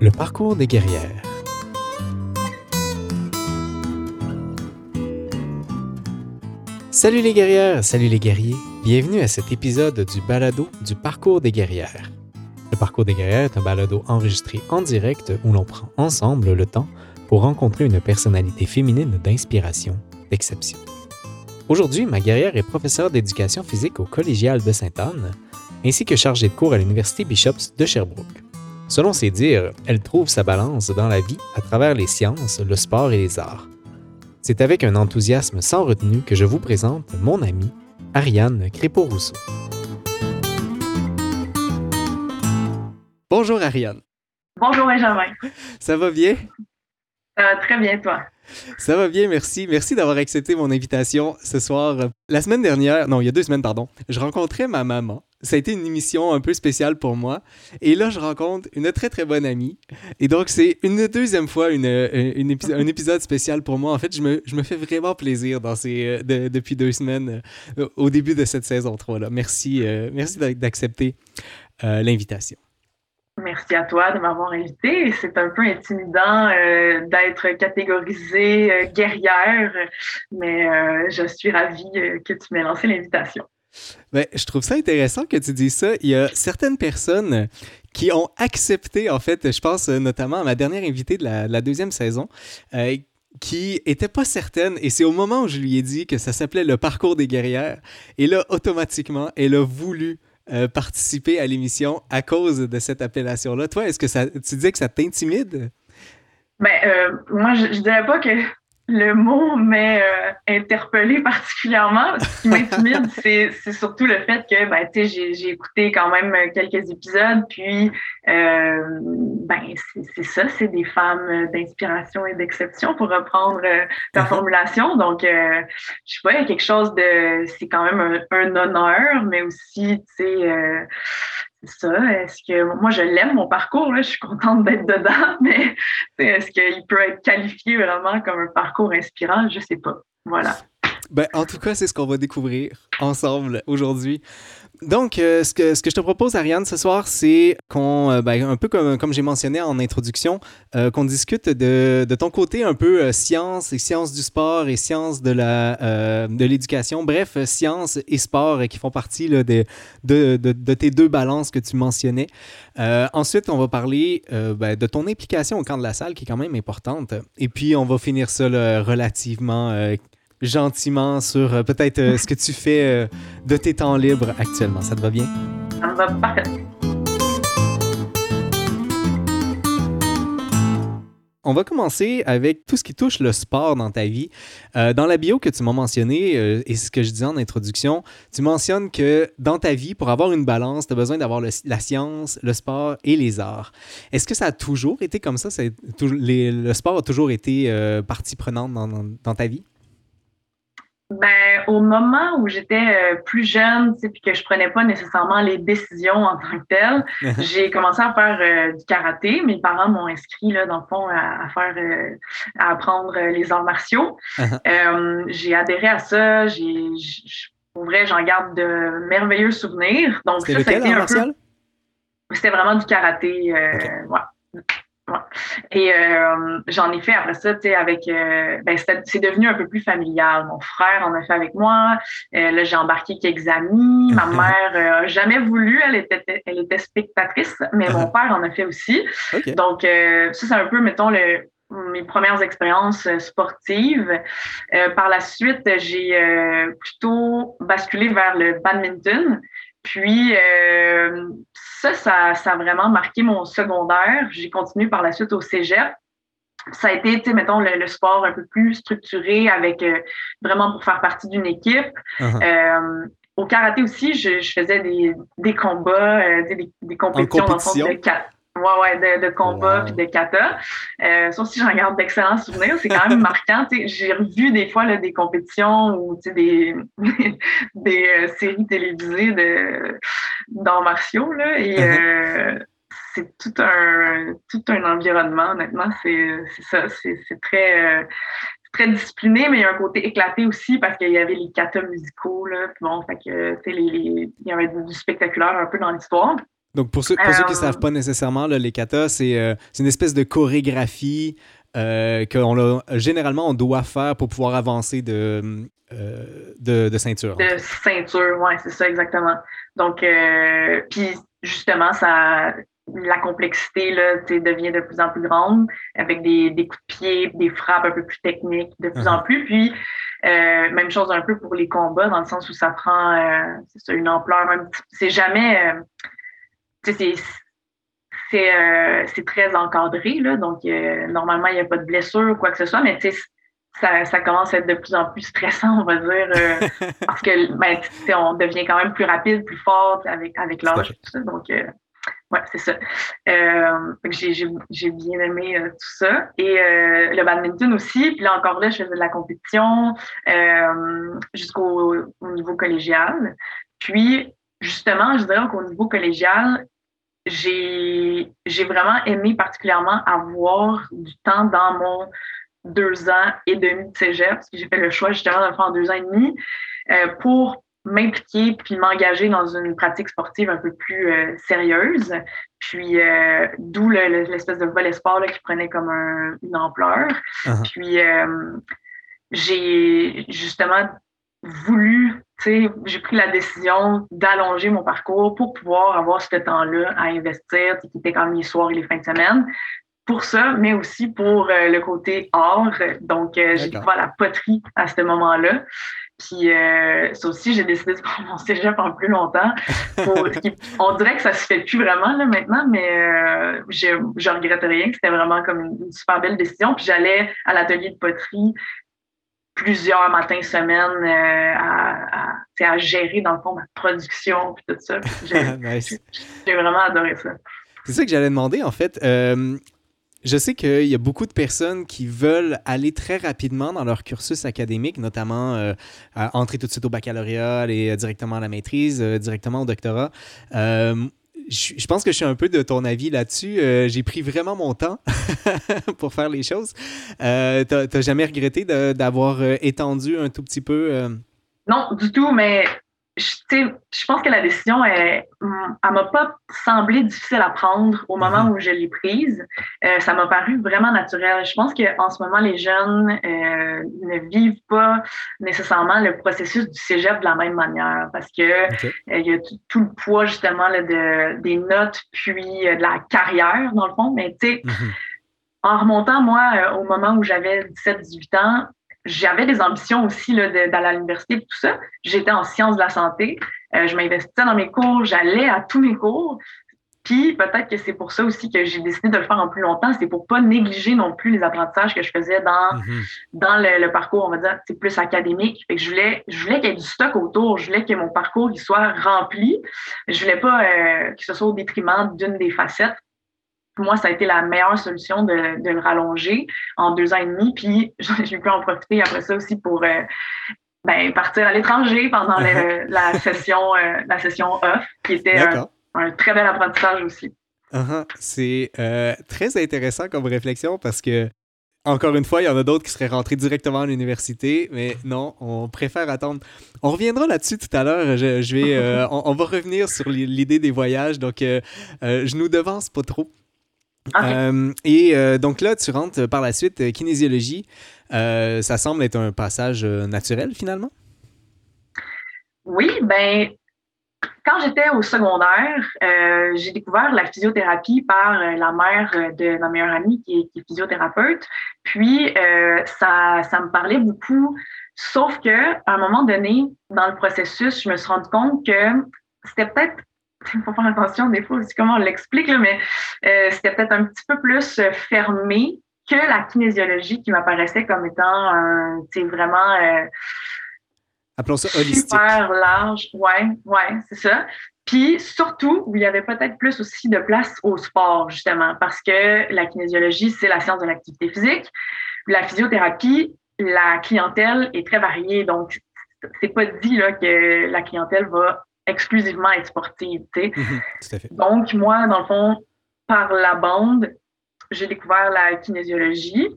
Le parcours des guerrières. Salut les guerrières, salut les guerriers. Bienvenue à cet épisode du balado du parcours des guerrières. Le parcours des guerrières est un balado enregistré en direct où l'on prend ensemble le temps pour rencontrer une personnalité féminine d'inspiration, d'exception. Aujourd'hui, ma guerrière est professeure d'éducation physique au collégial de Sainte-Anne, ainsi que chargée de cours à l'Université Bishops de Sherbrooke. Selon ses dires, elle trouve sa balance dans la vie à travers les sciences, le sport et les arts. C'est avec un enthousiasme sans retenue que je vous présente mon amie, Ariane Crépeau-Rousseau. Bonjour Ariane. Bonjour Benjamin. Ça va bien? Ça va très bien, toi. Ça va bien, merci. Merci d'avoir accepté mon invitation ce soir. La semaine dernière, non, il y a deux semaines, pardon, je rencontrais ma maman. Ça a été une émission un peu spéciale pour moi. Et là, je rencontre une très, très bonne amie. Et donc, c'est une deuxième fois une, un épisode spécial pour moi. En fait, je me, je me fais vraiment plaisir dans ces, depuis deux semaines euh, au début de cette saison 3. Là. Merci, euh, merci d'accepter euh, l'invitation. Merci à toi de m'avoir invité. C'est un peu intimidant euh, d'être catégorisée euh, guerrière, mais euh, je suis ravie que tu m'aies lancé l'invitation. Ben, je trouve ça intéressant que tu dises ça. Il y a certaines personnes qui ont accepté, en fait, je pense notamment à ma dernière invitée de la, deuxième saison, qui n'était pas certaine, et c'est au moment où je lui ai dit que ça s'appelait le parcours des guerrières, et là, automatiquement, elle a voulu euh, participer à l'émission à cause de cette appellation-là. Toi, est-ce que tu disais que ça t'intimide? Ben, euh, moi, je, je dirais pas que le mot m'a euh, interpellé particulièrement. Ce qui m'intimide, c'est, c'est surtout le fait que ben, j'ai, j'ai écouté quand même quelques épisodes, puis euh, ben, c'est, c'est ça, c'est des femmes d'inspiration et d'exception, pour reprendre euh, ta uh-huh. formulation. Donc, euh, je sais pas, il y a quelque chose de... C'est quand même un, un honneur, mais aussi, tu sais ça. Est-ce que moi je l'aime mon parcours, là, je suis contente d'être dedans, mais est-ce qu'il peut être qualifié vraiment comme un parcours inspirant? Je sais pas. Voilà. Ben, en tout cas, c'est ce qu'on va découvrir ensemble aujourd'hui. Donc, euh, ce, que, ce que je te propose, Ariane, ce soir, c'est qu'on, euh, ben, un peu comme, comme j'ai mentionné en introduction, euh, qu'on discute de, de, ton côté un peu science et sciences du sport et sciences de, la, de l'éducation. Bref, sciences et sport qui font partie de, de, de, tes deux balances que tu mentionnais. ensuite, on va parler ben, de ton implication au camp de la salle qui est quand même importante. Et puis, on va finir ça relativement gentiment sur euh, peut-être euh, ce que tu fais euh, de tes temps libres actuellement. Ça te va bien? Ça me va. On va commencer avec tout ce qui touche le sport dans ta vie. dans la bio que tu m'as mentionné et ce que je disais en introduction, tu mentionnes que dans ta vie, pour avoir une balance, tu as besoin d'avoir la science, le sport et les arts. Est-ce que ça a toujours été comme ça? le sport a toujours été partie prenante dans ta vie? Ben, au moment où j'étais euh, plus jeune, puis que je prenais pas nécessairement les décisions en tant que telles, j'ai commencé à faire euh, du karaté. Mes parents m'ont inscrit là, dans le fond à, faire, euh, à apprendre les arts martiaux. Uh-huh. j'ai adhéré à ça. J'ai, pour vrai, j'en garde de merveilleux souvenirs. Donc C'était ça, ça a été C'était vraiment du karaté. Ouais. Et euh, j'en ai fait après ça, tu sais, avec, euh, ben, c'est devenu un peu plus familial. Mon frère en a fait avec moi. Euh, là, j'ai embarqué quelques amis. Ma mère a jamais voulu, elle était, elle était spectatrice, mais mon père en a fait aussi. Donc, ça, c'est un peu, mettons, le, mes premières expériences sportives. par la suite, j'ai plutôt basculé vers le badminton. Puis euh, ça, ça, ça, a vraiment marqué mon secondaire. J'ai continué par la suite au cégep. Ça a été, tu sais, mettons, le, sport un peu plus structuré avec euh, vraiment pour faire partie d'une équipe. Uh-huh. Euh, au karaté aussi, je, je faisais des, des combats, des, des, compétitions, en compétition? de Ouais, ouais, de, de combat puis de kata. Euh, ça aussi, j'en garde d'excellents souvenirs. C'est quand même marquant. J'ai revu des fois là, des compétitions ou des, des euh, séries télévisées de d'arts martiaux. Là, et uh-huh. euh, c'est tout un tout un environnement, honnêtement. C'est ça. C'est très. Euh, très discipliné, mais il y a un côté éclaté aussi parce qu'il y avait les katas musicaux, là, puis bon, fait que, les, les, il y avait du spectaculaire un peu dans l'histoire. Donc, pour ceux, pour ceux qui ne savent pas nécessairement, les katas, c'est une espèce de chorégraphie euh, que généralement on doit faire pour pouvoir avancer de, de, de, ceinture. De ceinture, oui, c'est ça exactement. Donc, puis justement, ça, la complexité là, devient de plus en plus grande avec des, des, coups de pied, des frappes un peu plus techniques de plus en uh-huh. plus. Puis, euh, même chose un peu pour les combats, dans le sens où ça prend euh, une ampleur. C'est jamais. Euh, c'est c'est très encadré, là, donc normalement, il n'y a pas de blessure ou quoi que ce soit, mais ça, ça commence à être de plus en plus stressant, on va dire, parce que ben, on devient quand même plus rapide, plus fort avec, avec l'âge. Donc, oui, c'est ça. Euh, j'ai bien aimé euh, tout ça. Et euh, le badminton aussi. Puis là, encore là, je faisais de la compétition jusqu'au niveau collégial. Puis, justement, je dirais qu'au niveau collégial, j'ai vraiment aimé particulièrement avoir du temps dans mon deux ans et demi de cégep, parce que j'ai fait le choix justement de le faire en deux ans et demi, pour m'impliquer puis m'engager dans une pratique sportive un peu plus euh, sérieuse. Puis euh, d'où l'espèce de volet sport qui prenait comme une ampleur. Uh-huh. Puis euh, j'ai justement voulu, j'ai pris la décision d'allonger mon parcours pour pouvoir avoir ce temps-là à investir, qui était quand même les soirs et les fins de semaine. Pour ça, mais aussi pour le côté art. Donc, j'ai découvert la poterie à ce moment-là. Puis euh, ça aussi, j'ai décidé de prendre mon cégep en plus longtemps. on dirait que ça se fait plus vraiment là, maintenant, mais euh, je, je regrette rien. C'était vraiment comme une, super belle décision. Puis j'allais à l'atelier de poterie plusieurs matins, semaines euh, à, à, gérer, dans le fond, ma production puis tout ça. J'ai vraiment adoré ça. C'est ça que j'allais demander, en fait. Euh, je sais qu'il y a beaucoup de personnes qui veulent aller très rapidement dans leur cursus académique, notamment euh, entrer tout de suite au baccalauréat, aller directement à la maîtrise, euh, directement au doctorat. Euh, je pense que je suis un peu de ton avis là-dessus. J'ai pris vraiment mon temps pour faire les choses. T'as jamais regretté d'avoir étendu un tout petit peu? Non, du tout, mais je, je pense que la décision, elle, elle m'a pas semblé difficile à prendre au moment mhm. où je l'ai prise. Euh, ça m'a paru vraiment naturel. Je pense qu'en ce moment, les jeunes euh, ne vivent pas nécessairement le processus du cégep de la même manière parce que euh, il y a tout, le poids justement là, de, des notes puis de la carrière dans le fond. Mais tu sais, mhm. en remontant moi au moment où j'avais 17-18 ans, j'avais des ambitions aussi d'aller à l'université et tout ça. J'étais en sciences de la santé. Euh, je m'investissais dans mes cours, j'allais à tous mes cours. Puis peut-être que c'est pour ça aussi que j'ai décidé de le faire en plus longtemps. C'est pour pas négliger non plus les apprentissages que je faisais dans, mhm. dans le, parcours, on va dire, c'est plus académique. Fait que je voulais, je voulais qu'il y ait du stock autour. Je voulais que mon parcours il soit rempli. Je voulais pas euh, que ce soit au détriment d'une des facettes moi, ça a été la meilleure solution de, le rallonger en deux ans et demi. Puis j'ai pu en profiter après ça aussi pour euh, ben, partir à l'étranger pendant la, session, euh, la session off, qui était un, très bel apprentissage aussi. Uh-huh. C'est euh, très intéressant comme réflexion parce que, encore une fois, il y en a d'autres qui seraient rentrés directement à l'université, mais non, on préfère attendre. On reviendra là-dessus tout à l'heure. Je, vais, on, va revenir sur l'idée des voyages, donc je nous devance pas trop. Euh, et euh, donc là, tu rentres par la suite euh, kinésiologie. ça semble être un passage naturel finalement? Oui, ben quand j'étais au secondaire, j'ai découvert la physiothérapie par la mère de ma meilleure amie qui est, physiothérapeute. physiothérapeute. Puis ça, ça me parlait beaucoup. Sauf que à un moment donné, dans le processus, je me suis rendu compte que c'était peut-être il faut faire attention des fois aussi comment on l'explique, mais euh, c'était peut-être un petit peu plus euh, fermé que la kinésiologie qui m'apparaissait comme étant un, vraiment euh, Appelons ça holistique. super large. Ouais, ouais, c'est ça. Puis surtout, où il y avait peut-être plus aussi de place au sport, justement, parce que la kinésiologie, c'est la science de l'activité physique. La physiothérapie, la clientèle est très variée. Donc, c'est pas dit là, que la clientèle va exclusivement être sportive. Mhm, Donc, moi, dans le fond, par la bande, j'ai découvert la kinésiologie.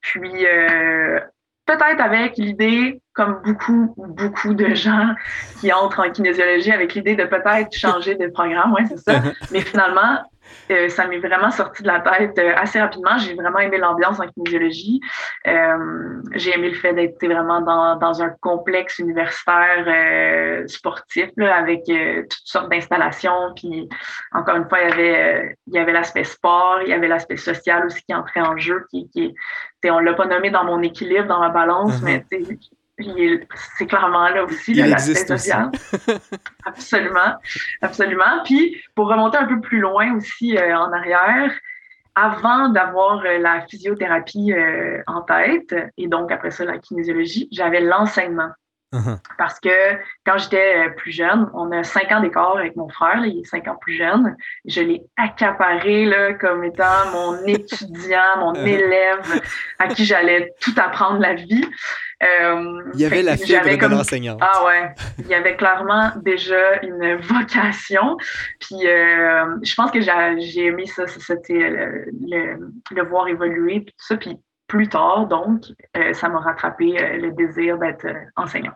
Puis, euh, peut-être avec l'idée comme beaucoup, beaucoup de gens qui entrent en kinésiologie avec l'idée de peut-être changer de programme, ouais, c'est ça. Mais finalement, euh, ça m'est vraiment sorti de la tête euh, assez rapidement. J'ai vraiment aimé l'ambiance en kinésiologie. Euh, j'ai aimé le fait d'être vraiment dans, dans, un complexe universitaire sportif là, avec toutes sortes d'installations. Puis encore une fois, il y avait il y avait l'aspect sport, il y avait l'aspect social aussi qui entrait en jeu. Qui, qui on l'a pas nommé dans mon équilibre, dans ma balance, mm-hmm. mais c'est clairement là aussi l'aspect social. absolument, absolument. Puis pour remonter un peu plus loin aussi euh, en arrière, avant d'avoir euh, la physiothérapie euh, en tête et donc après ça la kinésiologie, j'avais l'enseignement. Uh-huh. Parce que quand j'étais plus jeune, on a cinq ans d'écart avec mon frère, il est cinq ans plus jeune. Je l'ai accaparé là, comme étant mon étudiant, mon élève à qui j'allais tout apprendre la vie. Euh, il y avait la fibre de l'enseignante. Ah ouais, il y avait clairement déjà une vocation. Puis euh, je pense que j'ai aimé ça, c'était le, voir évoluer, puis tout ça. Puis plus tard, donc, euh, ça m'a rattrapé le désir d'être enseignant.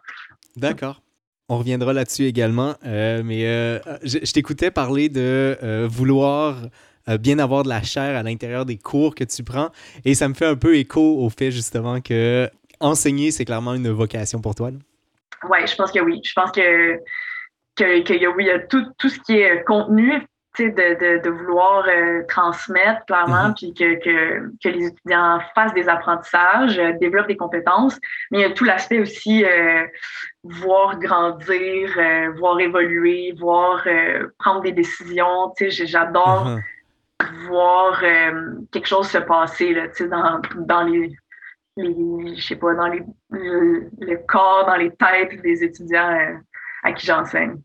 D'accord. On reviendra là-dessus également, mais je, je t'écoutais parler de vouloir bien avoir de la chair à l'intérieur des cours que tu prends. Et ça me fait un peu écho au fait justement que enseigner, c'est clairement une vocation pour toi? Oui, je pense que oui. Je pense que, que, que oui, il y a tout, tout ce qui est contenu, de, de, de, vouloir euh, transmettre clairement, mm-hmm. puis que, que, que, les étudiants fassent des apprentissages, euh, développent des compétences, mais il y a tout l'aspect aussi euh, voir grandir, voir évoluer, voir prendre des décisions. J'adore mm-hmm. voir quelque chose se passer là, dans, dans les je sais pas, dans les, le, corps, dans les têtes des étudiants euh, à qui j'enseigne.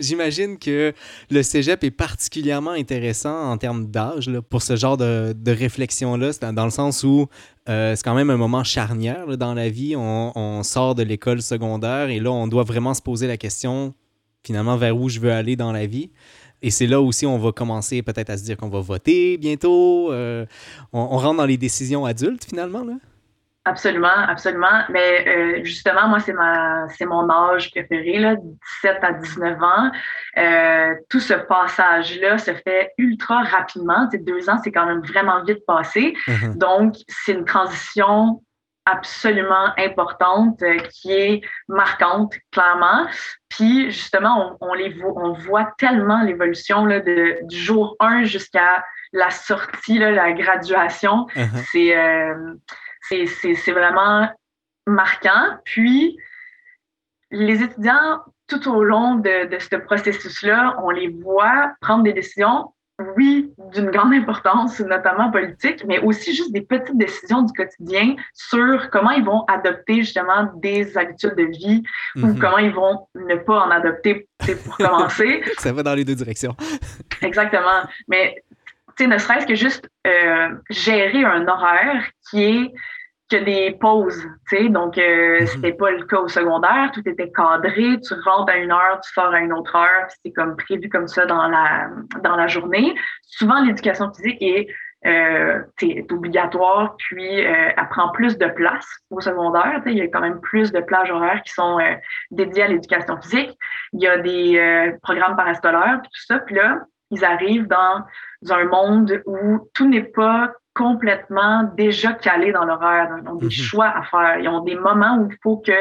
J'imagine que le cégep est particulièrement intéressant en termes d'âge pour ce genre de, de réflexion-là, dans le sens où euh, c'est quand même un moment charnière dans la vie. On, on sort de l'école secondaire et là, on doit vraiment se poser la question, finalement, vers où je veux aller dans la vie. Et c'est là aussi on va commencer peut-être à se dire qu'on va voter bientôt. Euh, on, on rentre dans les décisions adultes finalement. Là. Absolument, absolument. Mais euh, justement, moi, c'est ma c'est mon âge préféré, là, 17 à 19 ans. Euh, tout ce passage-là se fait ultra rapidement. Deux ans, c'est quand même vraiment vite passé. Mm-hmm. Donc, c'est une transition absolument importante euh, qui est marquante, clairement. Puis, justement, on, on les voit, on voit tellement l'évolution de, du jour 1 jusqu'à la sortie, là, la graduation. Mm-hmm. C'est c'est vraiment marquant. Puis, les étudiants, tout au long de, de ce processus-là, on les voit prendre des décisions, oui, d'une grande importance, notamment politique, mais aussi juste des petites décisions du quotidien sur comment ils vont adopter justement des habitudes de vie ou mhm. comment ils vont ne pas en adopter pour commencer. Ça va dans les deux directions. Exactement. Mais ne serait-ce que juste euh, gérer un horaire qui est que des pauses, tu sais, donc euh, mhm. c'était pas le cas au secondaire, tout était cadré, tu rentres à une heure, tu sors à une autre heure, c'est comme prévu comme ça dans la dans la journée. Souvent l'éducation physique est euh, est obligatoire, puis euh, elle prend plus de place au secondaire. Il y a quand même plus de plages horaires qui sont euh, dédiées à l'éducation physique. Il y a des euh, programmes parascolaires, puis tout ça. Puis là, ils arrivent dans un monde où tout n'est pas complètement déjà calés dans l'horaire. Ils ont des mhm. choix à faire. Ils ont des moments où il faut que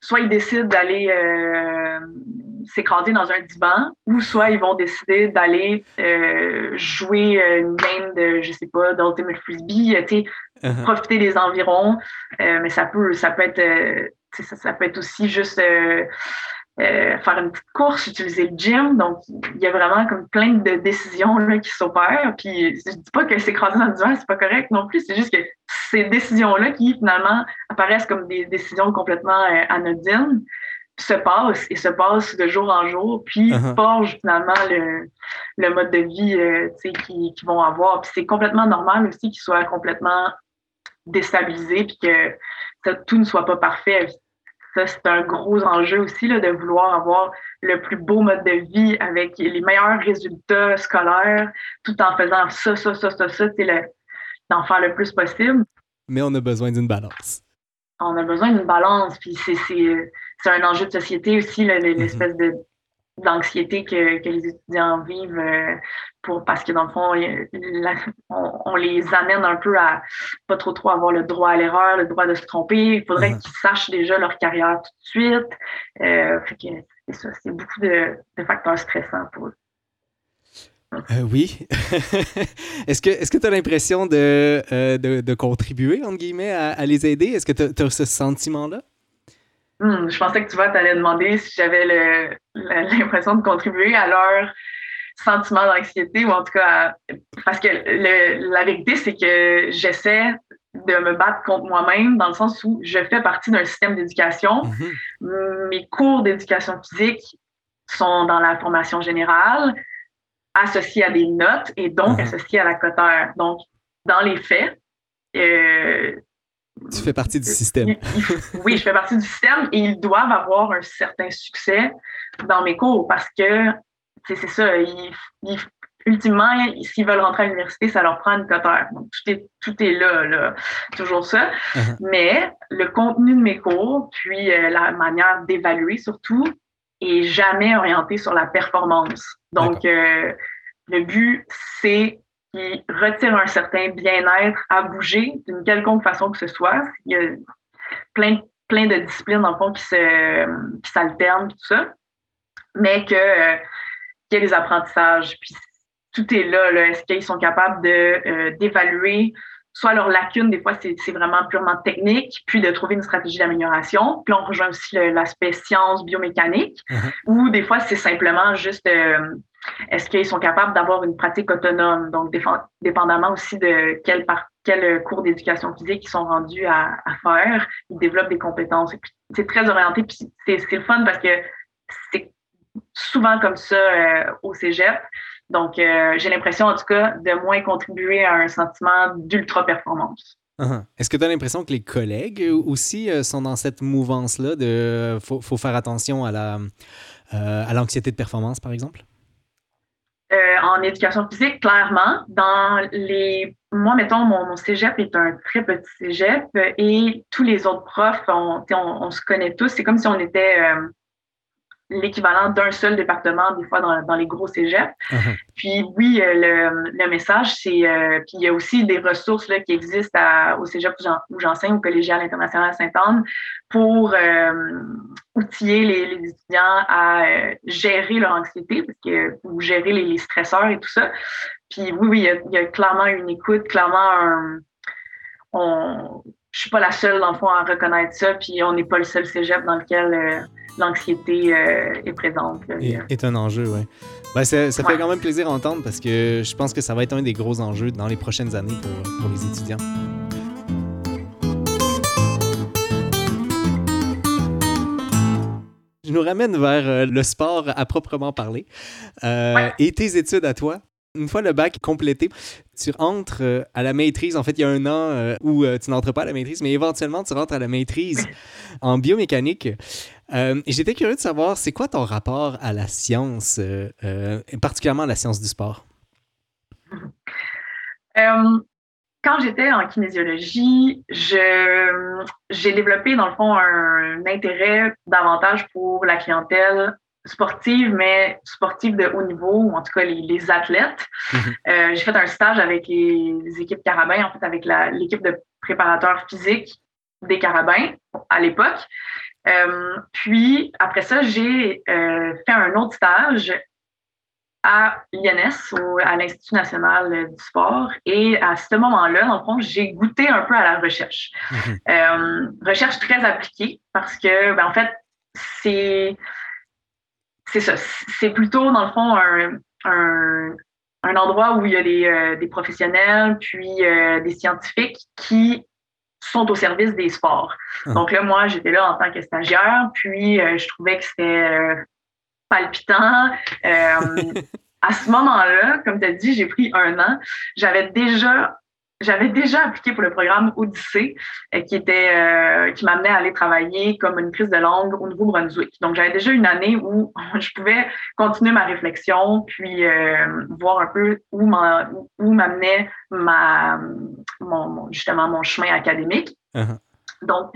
soit ils décident d'aller euh, s'écraser dans un divan, ou soit ils vont décider d'aller euh, jouer une game de, je sais pas, d'Ultimate Frisbee, tu sais, uh-huh. profiter des environs. Euh, mais ça peut, ça peut être, ça, ça, peut être aussi juste euh, faire une petite course, utiliser le gym. Donc, il y a vraiment comme plein de décisions là, qui s'opèrent. Puis, je dis pas que s'écraser dans le divan, c'est pas correct non plus. C'est juste que ces décisions-là qui, finalement, apparaissent comme des décisions complètement euh, anodines, se passent et se passent de jour en jour, puis uh-huh. forgent finalement le, le, mode de vie euh, qu'ils qui vont avoir. Puis c'est complètement normal aussi qu'ils soient complètement déstabilisés, puis que tout ne soit pas parfait ça, c'est un gros enjeu aussi là, de vouloir avoir le plus beau mode de vie avec les meilleurs résultats scolaires, tout en faisant ça, ça, ça, ça, ça, d'en faire le plus possible. Mais on a besoin d'une balance. on a besoin d'une balance. Puis c'est un enjeu de société aussi, mm-hmm. l'espèce de d'anxiété que, que, les étudiants vivent euh, pour parce que dans le fond on, les amène un peu à pas trop trop avoir le droit à l'erreur le droit de se tromper il faudrait mm-hmm. qu'ils sachent déjà leur carrière tout de suite euh, c'est ça c'est beaucoup de, de, facteurs stressants pour eux euh, oui. est-ce que tu as l'impression de, de, de, contribuer, entre guillemets, à, à les aider? Est-ce que tu as, ce sentiment-là? Hmm, je pensais que tu vois, tu allais demander si j'avais l'impression de contribuer à leur sentiment d'anxiété ou en tout cas, parce que la vérité, c'est que j'essaie de me battre contre moi-même dans le sens où je fais partie d'un système d'éducation. Mm-hmm. Mes cours d'éducation physique sont dans la formation générale, associés à des notes et donc mm-hmm. associés à la coteur. Donc, dans les faits, euh, tu fais partie du système. oui, je fais partie du système et ils doivent avoir un certain succès dans mes cours parce que c'est ça, ils, ultimement, s'ils veulent rentrer à l'université, ça leur prend une coteur. Donc, tout est, tout est là, là, toujours ça. Uh-huh. Mais le contenu de mes cours, puis euh, la manière d'évaluer surtout, est jamais orienté sur la performance. Donc, euh, le but, c'est qui retire un certain bien-être à bouger d'une quelconque façon que ce soit. Il y a plein, plein de disciplines, le fond, qui s'alternent, tout ça. Mais que, euh, qu'il y a des apprentissages, puis tout est là. Est-ce qu'ils sont capables euh, d'évaluer soit leurs lacunes, des fois c'est, vraiment purement technique, puis de trouver une stratégie d'amélioration. Puis on rejoint aussi l'aspect science, biomécanique, mm-hmm. ou des fois c'est simplement juste euh, est-ce qu'ils sont capables d'avoir une pratique autonome? Donc, dépendamment aussi de quel, par, quel cours d'éducation physique ils sont rendus à, faire, ils développent des compétences. C'est très orienté, puis c'est le fun parce que c'est souvent comme ça euh, au cégep. Donc, euh, j'ai l'impression, en tout cas, de moins contribuer à un sentiment d'ultra-performance. Uh-huh. Est-ce que tu as l'impression que les collègues aussi euh, sont dans cette mouvance-là de faut, faut, faire attention à la à l'anxiété de performance, par exemple? Euh, en éducation physique, clairement. Dans les, moi, mettons, mon, cégep est un très petit cégep et tous les autres profs, on, on, se connaît tous. C'est comme si on était euh, l'équivalent d'un seul département, des fois dans, dans les gros cégeps. Uh-huh. Puis oui, euh, le, le message, c'est... Euh, puis il y a aussi des ressources là, qui existent à, au cégep où j'enseigne, au collégial international à Sainte-Anne, pour euh, outiller les, les, étudiants à gérer leur anxiété, parce que, ou gérer les, les, stresseurs et tout ça. Puis oui, oui, il y a, il y a clairement une écoute, clairement un... On, je suis pas la seule, dans le fond, à reconnaître ça, puis on n'est pas le seul cégep dans lequel l'anxiété euh, est présente. Et, est un enjeu, oui. Ben, ça, fait quand même plaisir à entendre parce que je pense que ça va être un des gros enjeux dans les prochaines années pour, pour les étudiants. Je nous ramène vers euh, le sport à proprement parler euh, et tes études à toi? Une fois le bac complété, tu rentres à la maîtrise. En fait, il y a un an où tu n'entres pas à la maîtrise, mais éventuellement, tu rentres à la maîtrise en biomécanique. Et j'étais curieux de savoir, c'est quoi ton rapport à la science, particulièrement à la science du sport? quand j'étais en kinésiologie, j'ai développé, dans le fond, un intérêt davantage pour la clientèle sportive, mais sportive de haut niveau, ou en tout cas les, athlètes. Mhm. Euh, j'ai fait un stage avec les, équipes Carabins, en fait, avec l'équipe de préparateurs physiques des Carabins à l'époque. Euh, puis, après ça, j'ai euh, fait un autre stage à l'INS, à l'Institut national du sport. Et à ce moment-là, en fond, j'ai goûté un peu à la recherche. Mhm. recherche très appliquée parce que, ben, en fait, c'est c'est ça. C'est plutôt, dans le fond, un, un, endroit où il y a des, euh, des professionnels, puis euh, des scientifiques qui sont au service des sports. Ah. Donc là, moi, j'étais là en tant que stagiaire, puis euh, je trouvais que c'était palpitant. à ce moment-là, comme tu as dit, j'ai pris un an. J'avais déjà j'avais déjà appliqué pour le programme Odyssée, euh, qui était euh, qui m'amenait à aller travailler comme une prise de langue au Nouveau-Brunswick. Donc, j'avais déjà une année où je pouvais continuer ma réflexion, puis euh, voir un peu où m'amenait ma, mon, justement mon chemin académique. Uh-huh. Donc,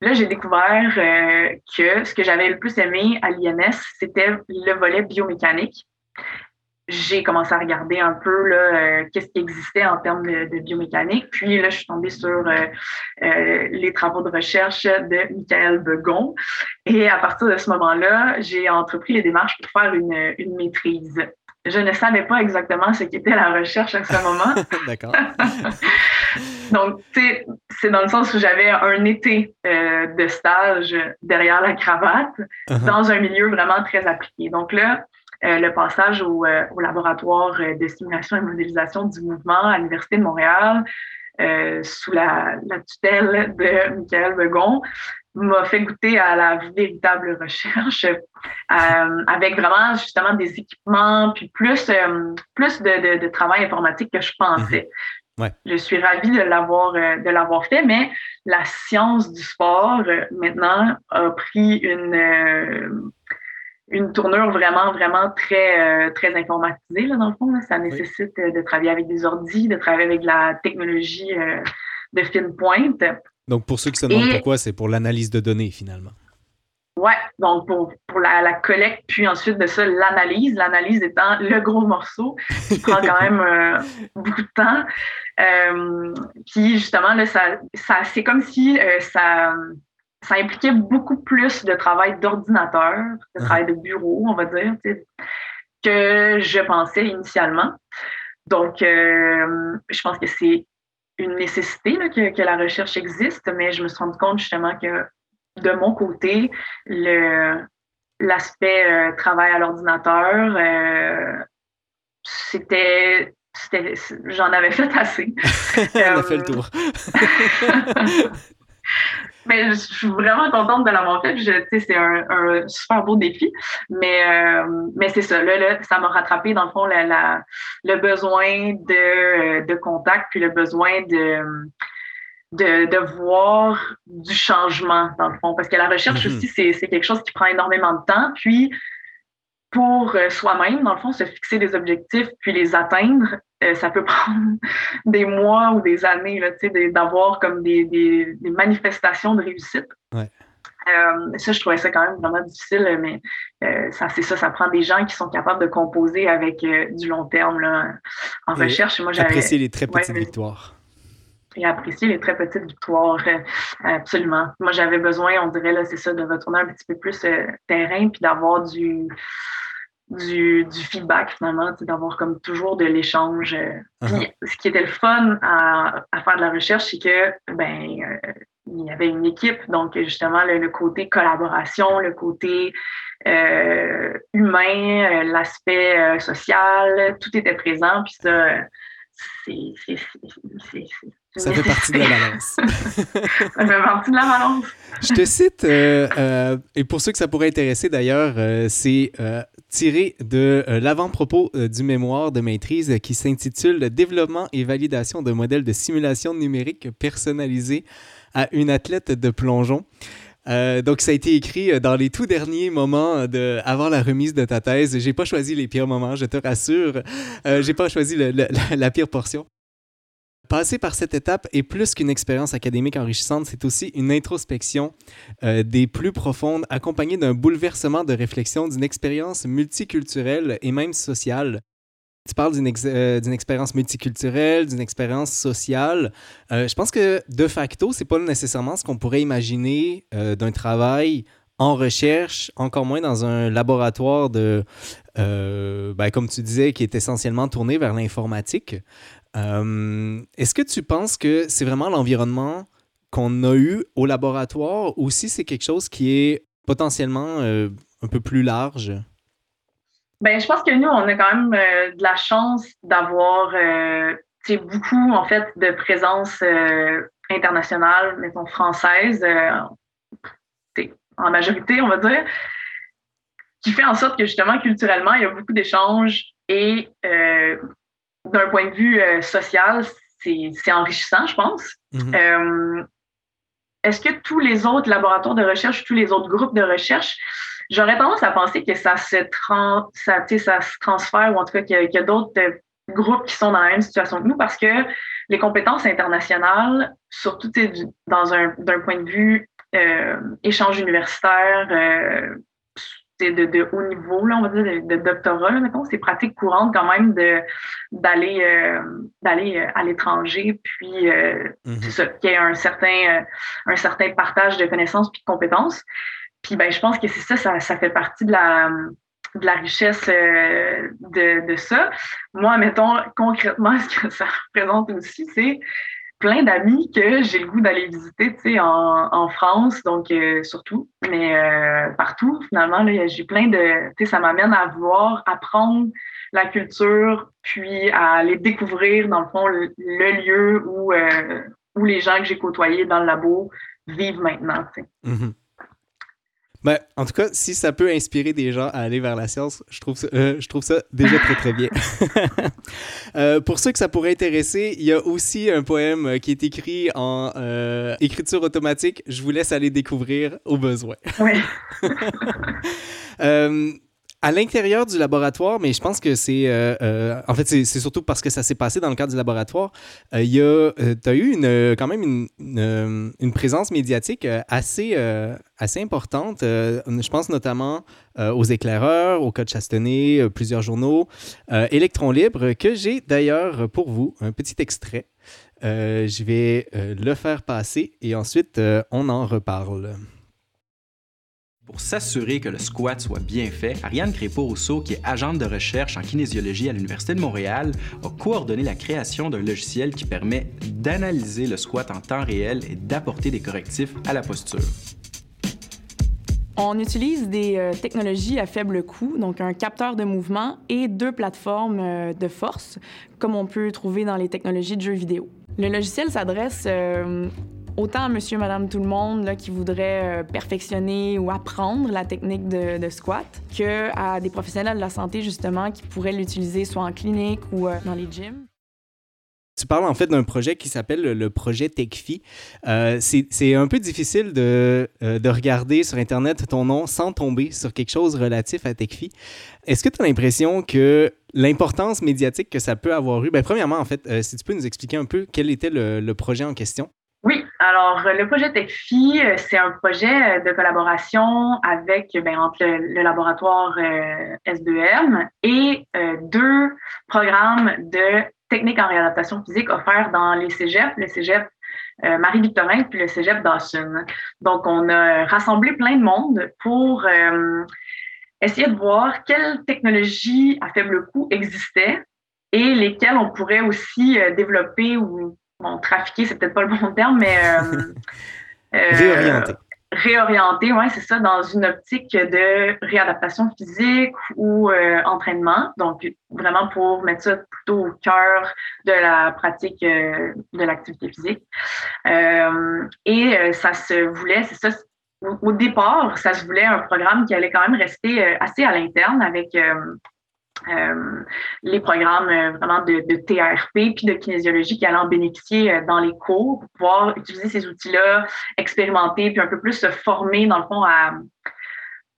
là, j'ai découvert que ce que j'avais le plus aimé à l'INS, c'était le volet biomécanique j'ai commencé à regarder un peu là, euh, qu'est-ce qui existait en termes de, biomécanique. Puis là, je suis tombée sur euh, euh, les travaux de recherche de Michael Begon. Et à partir de ce moment-là, j'ai entrepris les démarches pour faire une, une maîtrise. Je ne savais pas exactement ce qu'était la recherche à ce moment. D'accord. Donc, c'est dans le sens où j'avais un été de stage derrière la cravate uh-huh. dans un milieu vraiment très appliqué. Donc là, le passage au, euh, au, laboratoire euh, de simulation et modélisation du mouvement à l'Université de Montréal sous la, la, tutelle de Michael Begon m'a fait goûter à la véritable recherche avec vraiment justement des équipements puis plus, plus de, de, travail informatique que je pensais. Mhm. Ouais. Je suis ravie de l'avoir de l'avoir fait, mais la science du sport maintenant a pris une une tournure vraiment, vraiment très, euh, très informatisée, là, dans le fond. Ça nécessite euh, de travailler avec des ordis, de travailler avec la technologie euh, de fine pointe. Donc, pour ceux qui se demandent pourquoi, c'est pour l'analyse de données, finalement. Oui, donc pour, pour la, la, collecte, puis ensuite de ça, l'analyse. L'analyse étant le gros morceau qui prend quand même beaucoup de temps. puis justement, là, ça, ça, c'est comme si ça ça impliquait beaucoup plus de travail d'ordinateur, de travail de bureau, on va dire, que je pensais initialement. Donc, euh, je pense que c'est une nécessité que, la recherche existe, mais je me suis rendu compte justement que de mon côté, l'aspect euh, travail à l'ordinateur, euh, c'était j'en avais fait assez. On a fait le tour. mais je suis vraiment contente de l'avoir fait. C'est un, super beau défi. Mais, euh, mais c'est ça. Là, ça m'a rattrapé, dans le fond, la, le besoin de, de contact, puis le besoin de, de, de, voir du changement, dans le fond. Parce que la recherche mm-hmm. aussi, c'est quelque chose qui prend énormément de temps. Puis, pour euh, soi-même, dans le fond, se fixer des objectifs puis les atteindre, euh, ça peut prendre des mois ou des années d'avoir comme des, des, manifestations de réussite. Euh, ça, je trouvais ça quand même vraiment difficile, mais ça, c'est ça, ça prend des gens qui sont capables de composer avec du long terme là, en recherche. Moi, apprécier les très petites victoires. Et apprécier les très petites victoires, absolument. Moi, j'avais besoin, on dirait, là, c'est ça, de retourner un petit peu plus terrain, puis d'avoir du, du, du feedback finalement, d'avoir comme toujours de l'échange. Euh. Uh-huh. ce qui était le fun à, à faire de la recherche, c'est que ben euh, il y avait une équipe, donc justement le, côté collaboration, le côté euh, humain, l'aspect social, tout était présent, puis ça, c'est ça fait partie de la balance. ça fait partie de la balance. Je te cite, euh, euh, et pour ceux que ça pourrait intéresser d'ailleurs, euh, c'est tiré de l'avant-propos du mémoire de maîtrise qui s'intitule Développement et validation de modèles de simulation numérique personnalisés à une athlète de plongeon. donc, ça a été écrit dans les tout derniers moments de, avant la remise de ta thèse. J'ai pas choisi les pires moments, je te rassure. J'ai pas choisi la, pire portion. Passer par cette étape est plus qu'une expérience académique enrichissante, c'est aussi une introspection euh, des plus profondes, accompagnée d'un bouleversement de réflexion, d'une expérience multiculturelle et même sociale. Tu parles d'une euh, expérience multiculturelle, d'une expérience sociale. Euh, je pense que de facto, c'est pas nécessairement ce qu'on pourrait imaginer d'un travail en recherche, encore moins dans un laboratoire de, ben, comme tu disais, qui est essentiellement tourné vers l'informatique. Euh, est-ce que tu penses que c'est vraiment l'environnement qu'on a eu au laboratoire ou si c'est quelque chose qui est potentiellement euh, un peu plus large? Ben, je pense que nous, on a quand même euh, de la chance d'avoir beaucoup, en fait, de présence internationale, mettons française, en majorité, on va dire, qui fait en sorte que justement, culturellement, il y a beaucoup d'échanges et d'un point de vue euh, social, c'est enrichissant, je pense. Mhm. Euh, est-ce que tous les autres laboratoires de recherche, tous les autres groupes de recherche, j'aurais tendance à penser que ça se, ça, ça se transfère ou en tout cas qu'il y a, d'autres groupes qui sont dans la même situation que nous parce que les compétences internationales, surtout dans un d'un point de vue échanges universitaires de, de, haut niveau, là, on va dire, de, de doctorat, c'est pratique courante quand même d'aller euh, d'aller euh, à l'étranger, puis euh, c'est ça, qu'il y ait un certain un certain partage de connaissances puis de compétences. Puis ben, je pense que c'est ça, ça, ça fait partie de la de la richesse de, de ça. Moi, mettons, concrètement, ce que ça représente aussi, c'est plein d'amis que j'ai le goût d'aller visiter, tu sais, en, en, France, donc euh, surtout, mais euh, partout, finalement, là, j'ai plein de, tu sais, ça m'amène à voir, apprendre la culture, puis à aller découvrir, dans le fond, le, lieu où, euh, où les gens que j'ai côtoyés dans le labo vivent maintenant, tu sais. Mm-hmm. Ben, en tout cas, si ça peut inspirer des gens à aller vers la science, je trouve ça, euh, je trouve ça déjà très très bien. euh, pour ceux que ça pourrait intéresser, il y a aussi un poème qui est écrit en euh, écriture automatique. Je vous laisse aller découvrir au besoin. Oui. à l'intérieur du laboratoire, mais je pense que c'est. Euh, euh, en fait, c'est surtout parce que ça s'est passé dans le cadre du laboratoire. Euh, il tu as eu une, quand même une, une, présence médiatique assez, assez importante. je pense notamment aux éclaireurs, au Code Chastenay, plusieurs journaux, Électron Libre, que j'ai d'ailleurs pour vous un petit extrait. je vais le faire passer et ensuite on en reparle. Pour s'assurer que le squat soit bien fait, Ariane Crépeau-Rousseau, qui est agente de recherche en kinésiologie à l'Université de Montréal, a coordonné la création d'un logiciel qui permet d'analyser le squat en temps réel et d'apporter des correctifs à la posture. On utilise des euh, technologies à faible coût, donc un capteur de mouvement et deux plateformes euh, de force, comme on peut trouver dans les technologies de jeux vidéo. Le logiciel s'adresse euh, autant monsieur, madame, tout le monde là, qui voudrait euh, perfectionner ou apprendre la technique de, squat que à des professionnels de la santé, justement, qui pourraient l'utiliser soit en clinique ou euh, dans les gyms. Tu parles en fait d'un projet qui s'appelle le projet TechFi. Euh, c'est un peu difficile de, de, regarder sur Internet ton nom sans tomber sur quelque chose relatif à TechFi. Est-ce que tu as l'impression que l'importance médiatique que ça peut avoir eu, ben, premièrement, en fait, si tu peux nous expliquer un peu quel était le projet en question? Oui, alors le projet TechFi, euh, c'est un projet euh, de collaboration avec ben, entre le, laboratoire euh, S2M et deux programmes de techniques en réadaptation physique offerts dans les cégeps, le cégep Marie-Victorin puis le cégep Dawson. Donc, on a rassemblé plein de monde pour essayer de voir quelles technologies à faible coût existaient et lesquelles on pourrait aussi développer ou bon, trafiquer, c'est peut-être pas le bon terme, mais euh, euh, réorienter. Réorienter, oui, c'est ça, dans une optique de réadaptation physique ou euh, entraînement. Donc, vraiment pour mettre ça plutôt au cœur de la pratique de l'activité physique. et ça se voulait, c'est ça, au, départ, ça se voulait un programme qui allait quand même rester assez à l'interne avec euh, les programmes euh, vraiment de, de, TRP puis de kinésiologie qui allaient en bénéficier euh, dans les cours pour pouvoir utiliser ces outils-là, expérimenter, puis un peu plus se former, dans le fond, à,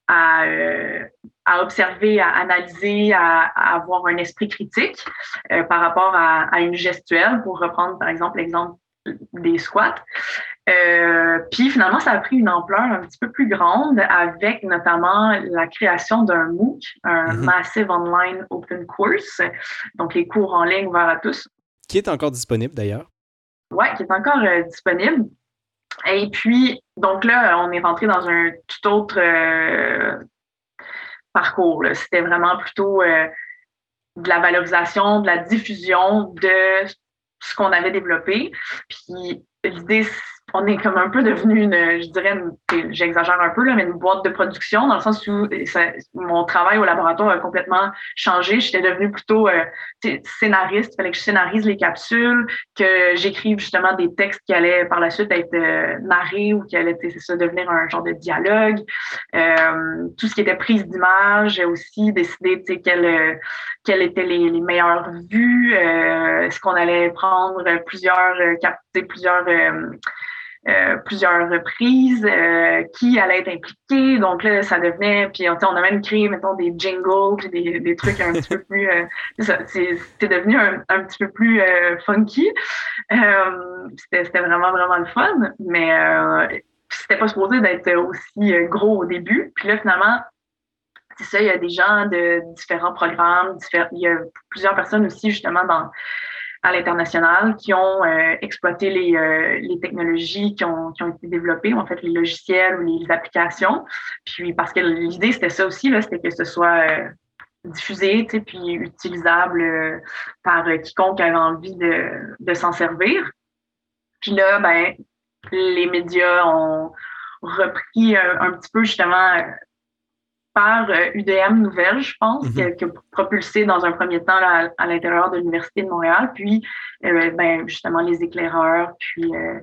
à, observer, à analyser, à, avoir un esprit critique par rapport à, une gestuelle, pour reprendre par exemple l'exemple des squats. Euh, puis finalement, ça a pris une ampleur un petit peu plus grande avec notamment la création d'un MOOC, un mhm. Massive Online Open Course, donc les cours en ligne ouverts à tous. Qui est encore disponible d'ailleurs? Oui, qui est encore euh, disponible. Et puis, donc là, on est rentré dans un tout autre euh, parcours. C'était vraiment plutôt de la valorisation, de la diffusion de ce qu'on avait développé. Puis l'idée, on est comme un peu devenu une, je dirais, j'exagère un peu, là, mais une boîte de production, dans le sens où mon travail au laboratoire a complètement changé. J'étais devenue plutôt euh, scénariste. Il fallait que je scénarise les capsules, que j'écrive justement des textes qui allaient par la suite être euh, narrés ou qui allaient, ça, devenir un genre de dialogue. Euh, tout ce qui était prise d'image, aussi décidé, tu sais, quelles, quelles étaient les, les meilleures vues, est-ce qu'on allait prendre plusieurs, plusieurs euh, plusieurs reprises, euh, qui allait être impliqué. Donc là, ça devenait, puis on a même créé, mettons, des jingles, puis des, trucs un petit peu plus, euh, c'était devenu un, un, petit peu plus euh, funky. c'était vraiment, vraiment le fun. Mais c'était pas supposé d'être aussi gros au début. Puis là, finalement, c'est ça, il y a des gens de différents programmes, il y a plusieurs personnes aussi, justement, dans, à l'international qui ont euh, exploité les, euh, les technologies qui ont, qui ont, été développées, en fait, les logiciels ou les, applications. Puis, parce que l'idée, c'était ça aussi, c'était que ce soit euh, diffusé, puis utilisable par quiconque avait envie de, de s'en servir. Puis là, ben, les médias ont repris un petit peu justement par UDM euh, Nouvelle, je pense, qui, a, propulsé dans un premier temps à l'intérieur de l'Université de Montréal, puis euh, ben, justement les éclaireurs, puis euh,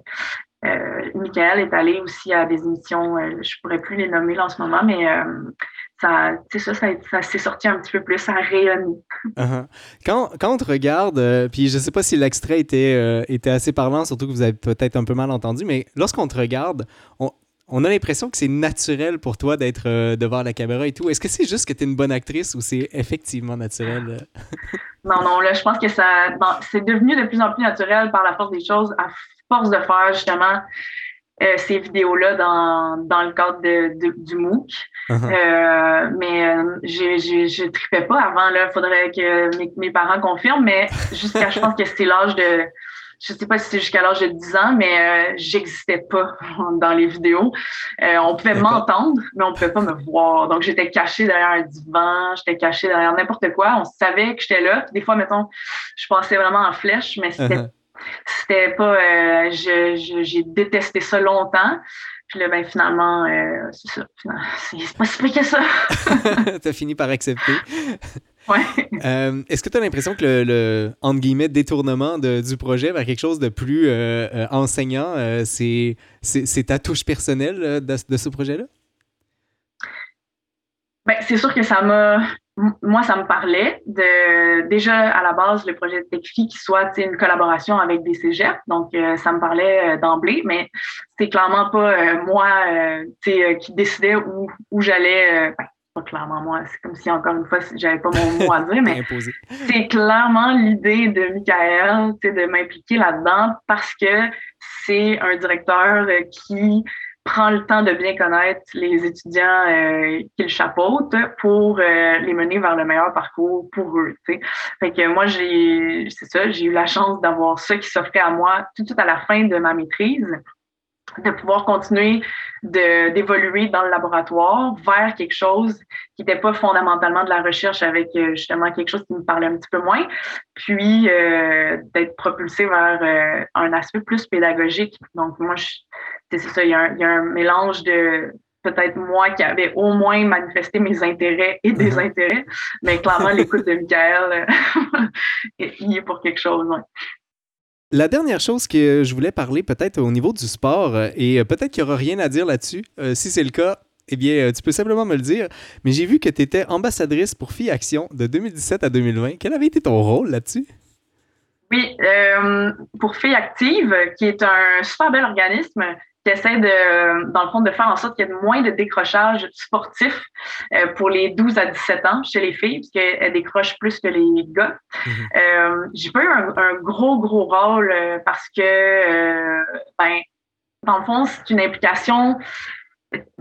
euh, Michael est allé aussi à des émissions, je ne pourrais plus les nommer là en ce moment, mais ça, ça, ça, ça s'est sorti un petit peu plus, ça a rayonné. Uh-huh. quand, quand, on te regarde, puis je ne sais pas si l'extrait était, était assez parlant, surtout que vous avez peut-être un peu mal entendu, mais lorsqu'on te regarde, on, on a l'impression que c'est naturel pour toi d'être euh, devant la caméra et tout. Est-ce que c'est juste que tu es une bonne actrice ou c'est effectivement naturel? non, non, là, je pense que ça. c'est devenu de plus en plus naturel par la force des choses, à force de faire justement euh, ces vidéos-là dans, dans, le cadre de, du MOOC. Uh-huh. Euh, mais je ne tripais pas avant. Il faudrait que mes, mes, parents confirment, mais jusqu'à, je pense que c'est l'âge de je sais pas si c'est jusqu'à l'âge de 10 ans, mais euh, j'existais pas dans les vidéos. Euh, on pouvait m'entendre, mais on pouvait pas me voir. Donc, j'étais cachée derrière un divan, j'étais cachée derrière n'importe quoi. On savait que j'étais là. des fois, mettons, je passais vraiment en flèche, mais c'était uh-huh. c'était pas... Euh, j'ai détesté ça longtemps. Puis là, ben, finalement, euh, c'est ça. C'est pas si pire que ça. T'as fini par accepter. Ouais. Euh, est-ce que tu as l'impression que le, le, entre guillemets, détournement de, du projet vers quelque chose de plus euh, euh enseignant, euh, c'est, ta touche personnelle de, de ce projet-là? Ben, c'est sûr que ça m'a. Moi, ça me parlait de déjà à la base le projet de TechFi qui soit une collaboration avec des cégeps. Donc, ça me parlait d'emblée, mais c'est clairement pas moi qui décidais où, où j'allais. Ben, pas clairement moi, c'est comme si encore une fois j'avais pas mon mot à dire, mais c'est clairement l'idée de Michael, de m'impliquer là-dedans parce que c'est un directeur euh, qui prend le temps de bien connaître les étudiants euh, qu'il chapeaute pour euh, les mener vers le meilleur parcours pour eux. T'sais. Fait que moi, j'ai c'est ça, j'ai eu la chance d'avoir ça qui s'offrait à moi tout, tout à la fin de ma maîtrise de pouvoir continuer d'évoluer dans le laboratoire vers quelque chose qui n'était pas fondamentalement de la recherche avec euh, justement quelque chose qui me parlait un petit peu moins, puis euh, d'être propulsé vers euh, un aspect plus pédagogique. Donc moi, c'est ça, il y, a un, il y, a un, mélange de peut-être moi qui avait au moins manifesté mes intérêts et des mm-hmm. intérêts, mais clairement l'écoute de Michael, il est pour quelque chose. La dernière chose que je voulais parler peut-être au niveau du sport, euh, et euh, peut-être qu'il n'y aura rien à dire là-dessus, euh, si c'est le cas, eh bien, tu peux simplement me le dire, mais j'ai vu que tu étais ambassadrice pour Fille Action de 2017 à 2020. Quel avait été ton rôle là-dessus? Oui, pour Fille Active, qui est un super bel organisme qui essaie de, dans le fond, de faire en sorte qu'il y ait moins de décrochage sportif euh, pour les 12 à 17 ans chez les filles, puisqu'elles décrochent plus que les gars. Mm-hmm. euh, j'ai pas eu un, gros, gros rôle euh, parce que, ben, dans le fond, c'est une implication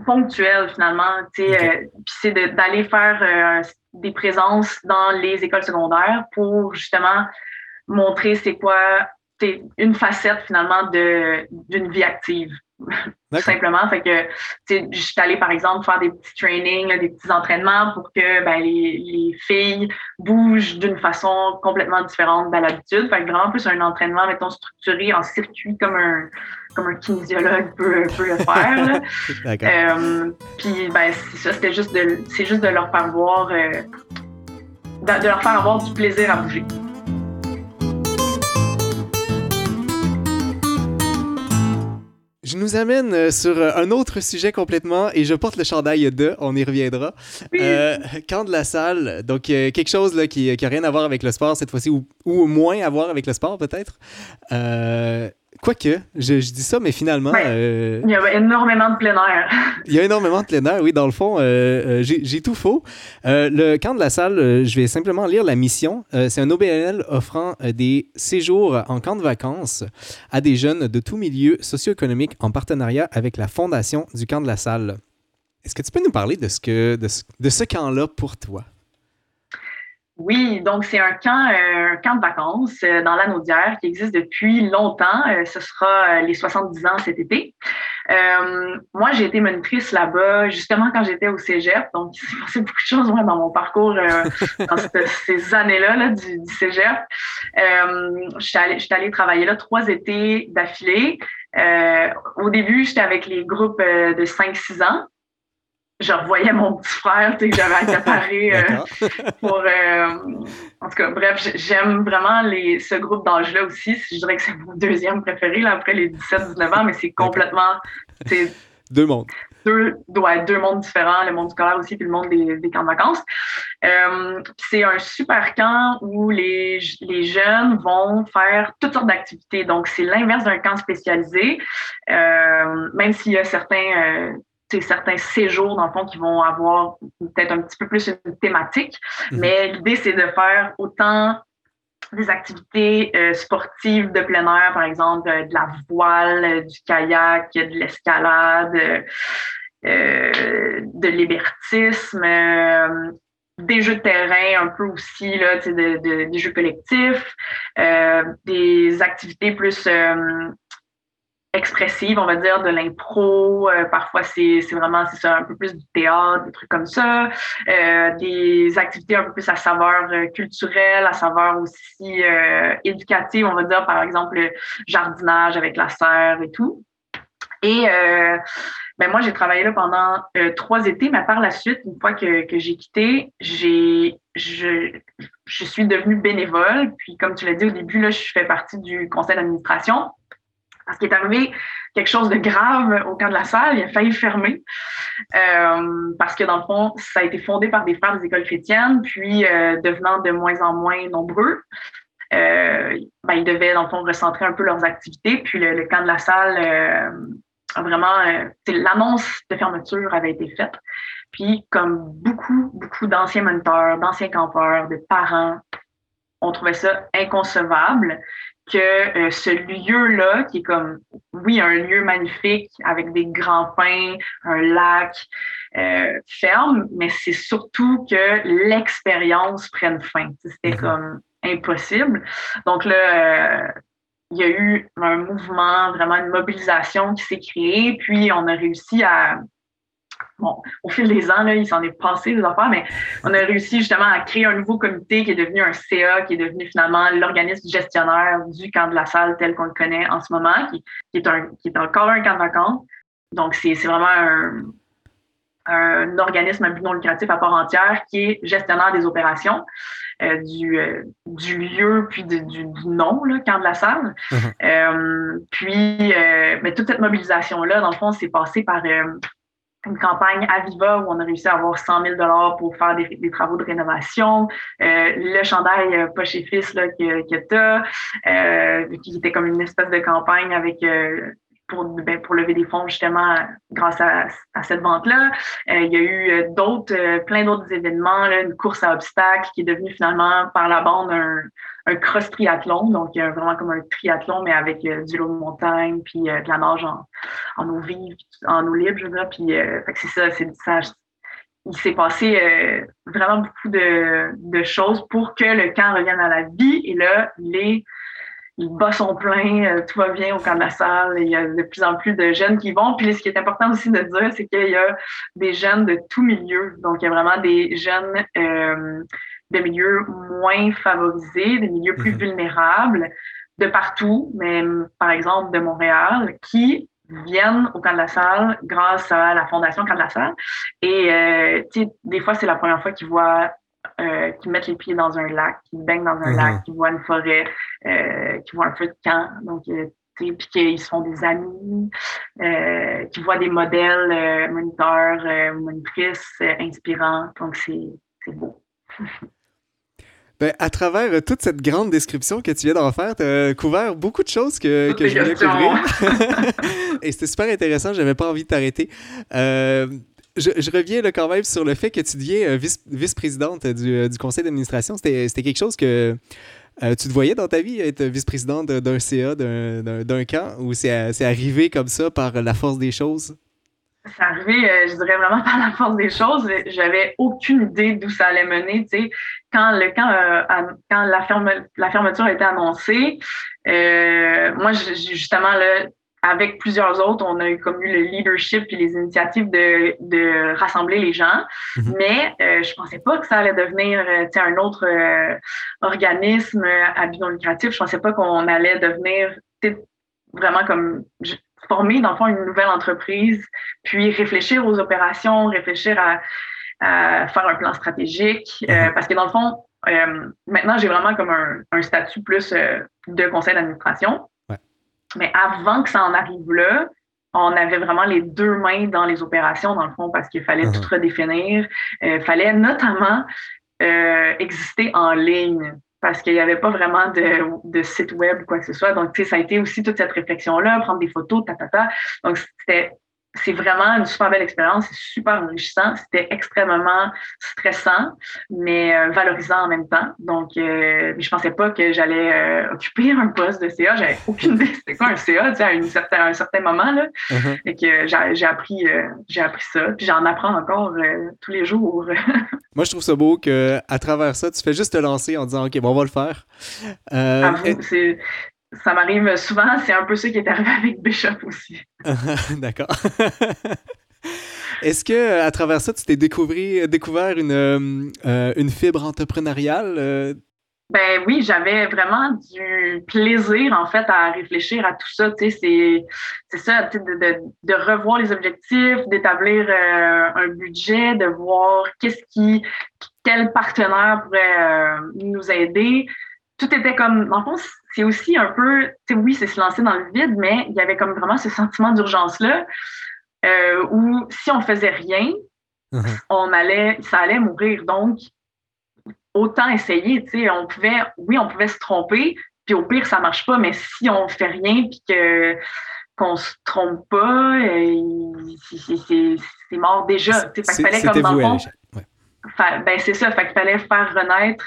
ponctuelle, finalement. Okay. Puis c'est d'aller faire des présences dans les écoles secondaires pour justement montrer c'est quoi c'est une facette finalement d'une vie active. Tout simplement. Fait que, je suis allée, par exemple, faire des petits trainings, des petits entraînements pour que ben, les, les filles bougent d'une façon complètement différente de l'habitude. Fait que vraiment plus un entraînement, mettons, structuré en circuit comme un, comme un kinésiologue peut, peut le faire. euh, puis, ben, c'est ça, c'était juste de, c'est juste de leur faire voir, euh, de, de leur faire avoir du plaisir à bouger. Je nous amène euh, sur euh, un autre sujet complètement et je porte le chandail de, on y reviendra. Euh, camp de la salle, donc quelque chose là, qui n'a rien à voir avec le sport cette fois-ci ou, ou, moins à voir avec le sport peut-être. Quoique, je, je dis ça, mais finalement. Euh, il y a énormément de plein air. il y a énormément de plein air, oui, dans le fond, euh, j'ai tout faux. le camp de la salle, je vais simplement lire la mission. C'est un OBNL offrant des séjours en camp de vacances à des jeunes de tous milieux socio-économiques en partenariat avec la fondation du camp de la salle. Est-ce que tu peux nous parler de ce, que, de de ce camp-là pour toi? Oui, donc c'est un camp, euh, un camp de vacances euh, dans la Naudière qui existe depuis longtemps. Euh, ce sera les 70 ans cet été. moi, j'ai été monitrice là-bas justement quand j'étais au Cégep. Donc, il s'est passé beaucoup de choses moi, dans mon parcours dans ces années-là là, du, du, Cégep. je suis allée, allée travailler là trois étés d'affilée. au début, j'étais avec les groupes de 5-6 ans je revoyais mon petit frère que j'avais accaparé euh, pour euh, en tout cas bref j'aime vraiment les ce groupe d'âge là aussi. Je dirais que c'est mon deuxième préféré là après les 17 19 ans mais c'est complètement deux mondes. deux ouais, deux mondes différents le monde scolaire aussi puis le monde des, des camps de vacances. Euh, c'est un super camp où les, les jeunes vont faire toutes sortes d'activités. Donc c'est l'inverse d'un camp spécialisé même s'il y a certains certains séjours, dans le fond, qui vont avoir peut-être un petit peu plus une thématique. Mhm. Mais l'idée, c'est de faire autant des activités euh, sportives de plein air, par exemple, euh, de la voile, euh, du kayak, de l'escalade, de l'hébertisme, des jeux de terrain un peu aussi, là, de, des jeux collectifs, des activités plus expressive, on va dire, de l'impro. Euh, parfois, c'est vraiment ça, un peu plus du théâtre, des trucs comme ça. Euh, des activités un peu plus à saveur euh, culturelle, à saveur aussi éducative, on va dire, par exemple, le jardinage avec la serre et tout. Et ben moi, j'ai travaillé là pendant trois étés, mais par la suite, une fois que, que j'ai quitté, j'ai je, je suis devenue bénévole. Puis, comme tu l'as dit au début, là, je fais partie du conseil d'administration. Parce qu'il est arrivé quelque chose de grave au camp de la salle, il a failli fermer. Euh, parce que dans le fond, ça a été fondé par des frères des écoles chrétiennes, puis euh, devenant de moins en moins nombreux, euh, ben, ils devaient dans le fond recentrer un peu leurs activités. Puis le, camp de la salle a vraiment, l'annonce de fermeture avait été faite. Puis comme beaucoup, beaucoup d'anciens moniteurs, d'anciens campeurs, de parents, on trouvait ça inconcevable que euh, ce lieu-là, qui est comme, oui, un lieu magnifique avec des grands pins, un lac, euh, ferme, mais c'est surtout que l'expérience prenne fin. C'était mhm. comme impossible. Donc là, euh, il y a eu un mouvement, vraiment une mobilisation qui s'est créée, puis on a réussi à bon, au fil des ans, là, il s'en est passé des affaires, mais on a réussi justement à créer un nouveau comité qui est devenu un CA, qui est devenu finalement l'organisme gestionnaire du camp de la salle tel qu'on le connaît en ce moment, qui, est, un, qui est encore un camp de vacances. Donc, c'est vraiment un, un organisme à but non lucratif à part entière qui est gestionnaire des opérations euh, du, euh, du lieu puis du, du, nom, là, camp de la salle. Mm-hmm. euh, puis, mais toute cette mobilisation-là, dans le fond, c'est passé par une campagne à Viva où on a réussi à avoir 100 000 pour faire des, travaux de rénovation. Euh, le chandail euh, Poche et Fils là, que, que tu as, euh, qui était comme une espèce de campagne avec euh, pour, ben, pour lever des fonds justement grâce à, à cette vente-là. Euh, il y a eu d'autres, plein d'autres événements, une course à obstacles qui est devenue finalement par la bande un, un cross triathlon, donc vraiment comme un triathlon, mais avec euh, du lot de montagne, puis euh, de la nage en, en eau vive, en eau libre, je veux dire. Puis euh, c'est ça, c'est ça. Il s'est passé vraiment beaucoup de, de, choses pour que le camp revienne à la vie. Et là, les les bas sont pleins, tout va bien au camp de la salle, il y a de plus en plus de jeunes qui vont. Puis ce qui est important aussi de dire, c'est qu'il y a des jeunes de tout milieu. Donc, il y a vraiment des jeunes de milieux moins favorisés, des milieux plus mhm. vulnérables de partout, même par exemple de Montréal, qui viennent au camp de la salle grâce à la fondation camp de la salle. Et euh, des fois, c'est la première fois qu'ils voient euh, qu'ils mettent les pieds dans un lac, qu'ils baignent dans un lac, mhm. qu'ils voient une forêt, euh, qu'ils voient un feu de camp. Donc, euh, puis qu'ils se font des amis, qui voient des modèles moniteurs, monitrices inspirants. Donc, c'est beau. Ben, à travers euh, toute cette grande description que tu viens d'en faire, tu as couvert beaucoup de choses que, que je voulais couvrir. Et c'était super intéressant, j'avais pas envie de t'arrêter. Euh, je, reviens là, quand même sur le fait que tu deviens euh, vice-présidente du, du, conseil d'administration. C'était quelque chose que tu te voyais dans ta vie être vice-présidente d'un CA, d'un camp, ou c'est arrivé comme ça par la force des choses? c'est arrivé, euh, je dirais vraiment par la force des choses. J'avais aucune idée d'où ça allait mener. Quand le quand, euh, quand la, ferme, la fermeture a été annoncée, euh, moi justement là, avec plusieurs autres, on a eu comme eu le leadership et les initiatives de, de rassembler les gens, mm-hmm. mais euh, je pensais pas que ça allait devenir un autre organisme à but non lucratif. Je pensais pas qu'on allait devenir vraiment comme former, dans le fond, une nouvelle entreprise, puis réfléchir aux opérations, réfléchir à, faire un plan stratégique. Euh, mhm. parce que dans le fond, euh, maintenant, j'ai vraiment comme un, statut plus euh, de conseil d'administration. Mais avant que ça en arrive là, on avait vraiment les deux mains dans les opérations, dans le fond, parce qu'il fallait mhm. tout redéfinir. Il fallait notamment exister en ligne parce qu'il n'y avait pas vraiment de, de, site web ou quoi que ce soit. Donc, tu sais, ça a été aussi toute cette réflexion-là, prendre des photos, ta, ta, ta. Donc, c'était c'est vraiment une super belle expérience, c'est super enrichissant. C'était extrêmement stressant, mais euh, valorisant en même temps. Donc, euh, je pensais pas que j'allais euh, occuper un poste de CA. J'avais aucune idée c'était quoi un CA à, une certain, un certain moment. Là. Uh-huh. Et que j'ai appris, j'ai appris ça. Puis j'en apprends encore tous les jours. Moi, je trouve ça beau qu'à travers ça, tu fais juste te lancer en disant OK, bon, on va le faire. c'est ça m'arrive souvent. C'est un peu ce qui est arrivé avec Bishop aussi. D'accord. Est-ce que à travers ça, tu t'es découvert une, euh, euh, une fibre entrepreneuriale? Euh? Ben oui, j'avais vraiment du plaisir en fait à réfléchir à tout ça. Tu sais, c'est ça, de, de, de, revoir les objectifs, d'établir un budget, de voir qu'est-ce qui, quel partenaire pourrait nous aider. Tout était comme, le fond, c'est aussi un peu, oui, c'est se lancer dans le vide, mais il y avait comme vraiment ce sentiment d'urgence-là euh, où si on faisait rien, uh-huh. on allait, ça allait mourir. Donc, autant essayer, tu sais, on pouvait, oui, on pouvait se tromper, puis au pire, ça marche pas, mais si on fait rien, puis que qu'on se trompe pas, euh, c'est mort déjà. Fallait comme dans le fond, ben c'est ça, fait qu'il fallait faire renaître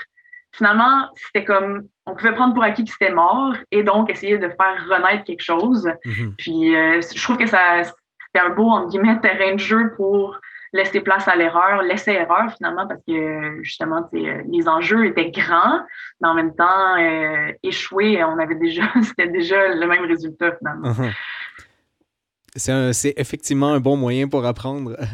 finalement, c'était comme, on pouvait prendre pour acquis que c'était mort et donc essayer de faire renaître quelque chose. Mhm. Puis euh, je trouve que ça, c'était un beau, entre guillemets, terrain de jeu pour laisser place à l'erreur, laisser erreur finalement, parce que justement, les enjeux étaient grands, mais en même temps, euh, échouer, on avait déjà, c'était déjà le même résultat finalement. Mhm. C'est effectivement un bon moyen pour apprendre.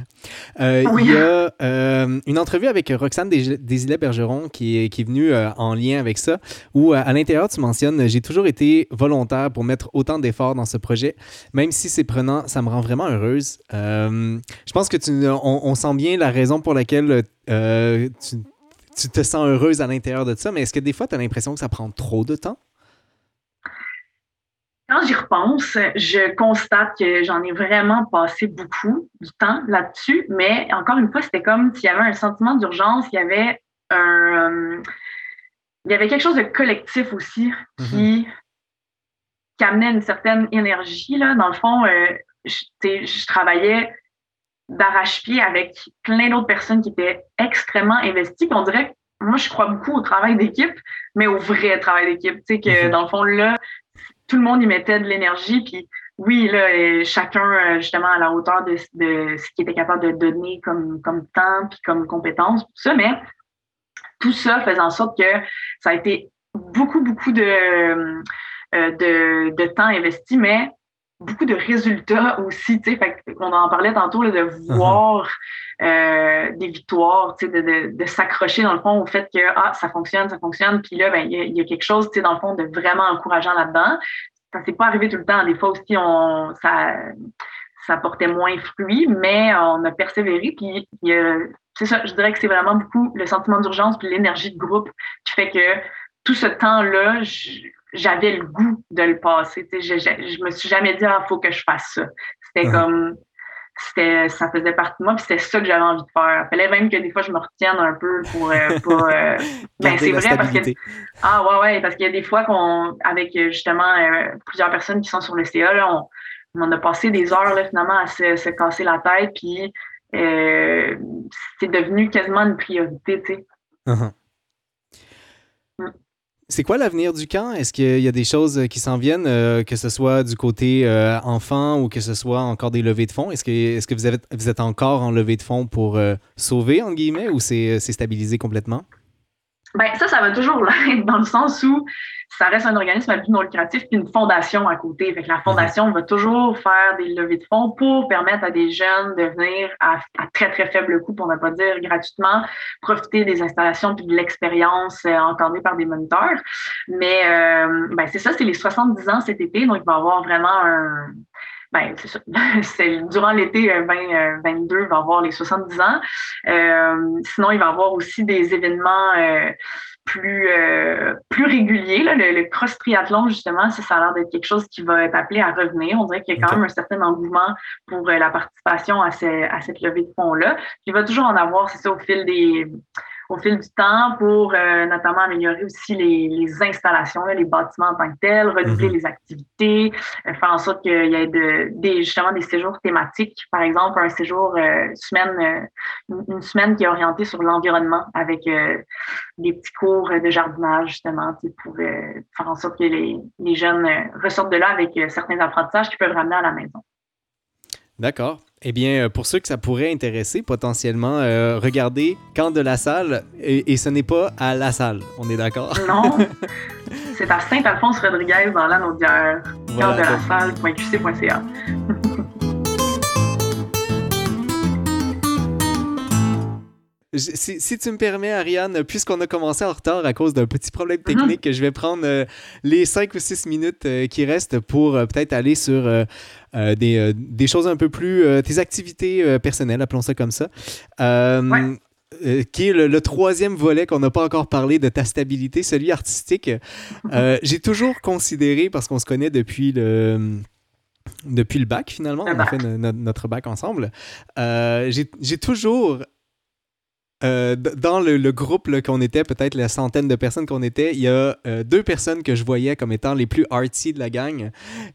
Euh, il y a euh, une entrevue avec Roxane qui est, qui est venue euh, en lien avec ça, où à l'intérieur, tu mentionnes J'ai toujours été volontaire pour mettre autant d'efforts dans ce projet. Même si c'est prenant, ça me rend vraiment heureuse. je pense que tu, on, sent bien la raison pour laquelle tu, tu te sens heureuse à l'intérieur de ça, mais est-ce que des fois, tu as l'impression que ça prend trop de temps? Quand j'y repense, je constate que j'en ai vraiment passé beaucoup du temps là-dessus, mais encore une fois, c'était comme s'il y avait un sentiment d'urgence, il y avait un, il y avait quelque chose de collectif aussi qui, mm-hmm. amenait une certaine énergie. Là. Dans le fond, euh, je, travaillais d'arrache-pied avec plein d'autres personnes qui étaient extrêmement investies. on dirait moi, je crois beaucoup au travail d'équipe, mais au vrai travail d'équipe. Tu sais, que mm-hmm. dans le fond, là, tout le monde y mettait de l'énergie. Puis oui, là, chacun euh, justement à la hauteur de, ce qu'il était capable de donner comme, comme temps puis comme compétence, tout ça, mais tout ça faisait en sorte que ça a été beaucoup, beaucoup de, euh, de, de temps investi, mais beaucoup de résultats aussi, tu sais, on en parlait tantôt là, de uh-huh. voir euh, des victoires, tu sais, de, de, s'accrocher dans le fond au fait que ah ça fonctionne, ça fonctionne, puis là ben il y, a quelque chose, tu sais, dans le fond de vraiment encourageant là-dedans. Ça s'est pas arrivé tout le temps. Des fois aussi on ça ça portait moins fruit, mais on a persévéré. Puis c'est ça, je dirais que c'est vraiment beaucoup le sentiment d'urgence puis l'énergie de groupe qui fait que tout ce temps-là, j'avais le goût de le passer. Je, je, je, me suis jamais dit, ah, faut que je fasse ça. C'était uh-huh. comme, c'était, ça faisait partie de moi, puis c'était ça que j'avais envie de faire. Il fallait même que des fois je me retienne un peu pour euh, pas. ben, c'est vrai parce que ah ouais ouais parce qu'il y a des fois qu'on avec justement plusieurs personnes qui sont sur le CA là, on, on a passé des heures là, finalement à se, se casser la tête, puis c'est devenu quasiment une priorité, tu sais. Uh-huh. C'est quoi l'avenir du camp? Est-ce qu'il y a des choses qui s'en viennent, euh, que ce soit du côté euh, enfant ou que ce soit encore des levées de fonds? Est-ce que, est que vous, vous êtes encore en levée de fonds pour euh, sauver, en guillemets, ou c'est stabilisé complètement? Ben, ça, ça va toujours l'être dans le sens où ça reste un organisme à but non lucratif puis une fondation à côté. Fait la fondation va toujours faire des levées de fonds pour permettre à des jeunes de venir à, très, très faible coût, pour ne pas dire gratuitement, profiter des installations puis de l'expérience euh, entendue par des moniteurs. Mais euh, ben, c'est ça, c'est les 70 ans cet été, donc il va y avoir vraiment un, ben, c'est ça. durant l'été 2022, euh, il va avoir les 70 ans. sinon, il va y avoir aussi des événements plus, euh, plus régulier. Là. Le, cross triathlon, justement, ça, ça a l'air d'être quelque chose qui va être appelé à revenir. On dirait qu'il y a quand même un certain engouement pour euh, la participation à, à cette levée de fonds-là. Il va toujours en avoir, c'est ça, au fil des au fil du temps pour euh, notamment améliorer aussi les, les installations, les bâtiments en tant que tels, renouveler mhm. les activités, euh, faire en sorte qu'il y ait de, des, justement des séjours thématiques. Par exemple, un séjour euh, semaine, une, semaine qui est orientée sur l'environnement avec des petits cours de jardinage justement pour faire en sorte que les, les jeunes ressortent de là avec certains apprentissages qu'ils peuvent ramener à la maison. D'accord. Eh bien, euh, pour ceux que ça pourrait intéresser, potentiellement, euh, regardez Camp de la Salle, et, ce n'est pas à la salle, on est d'accord? Non, c'est à Saint-Alphonse-Rodriguez dans l'Anaudière, voilà, camp de la salle.qc.ca. Si, tu me permets, Ariane, puisqu'on a commencé en retard à cause d'un petit problème mhm. technique, je vais prendre euh, les cinq ou six minutes euh, qui restent pour euh, peut-être aller sur des, des, choses un peu plus. tes activités personnelles, appelons ça comme ça. qui est le, troisième volet qu'on n'a pas encore parlé de ta stabilité, celui artistique. J'ai toujours considéré, parce qu'on se connaît depuis le depuis le bac finalement, on a fait notre bac ensemble. J'ai toujours euh, dans le, groupe qu'on était, peut-être la centaine de personnes qu'on était, il y a euh, deux personnes que je voyais comme étant les plus artsy de la gang.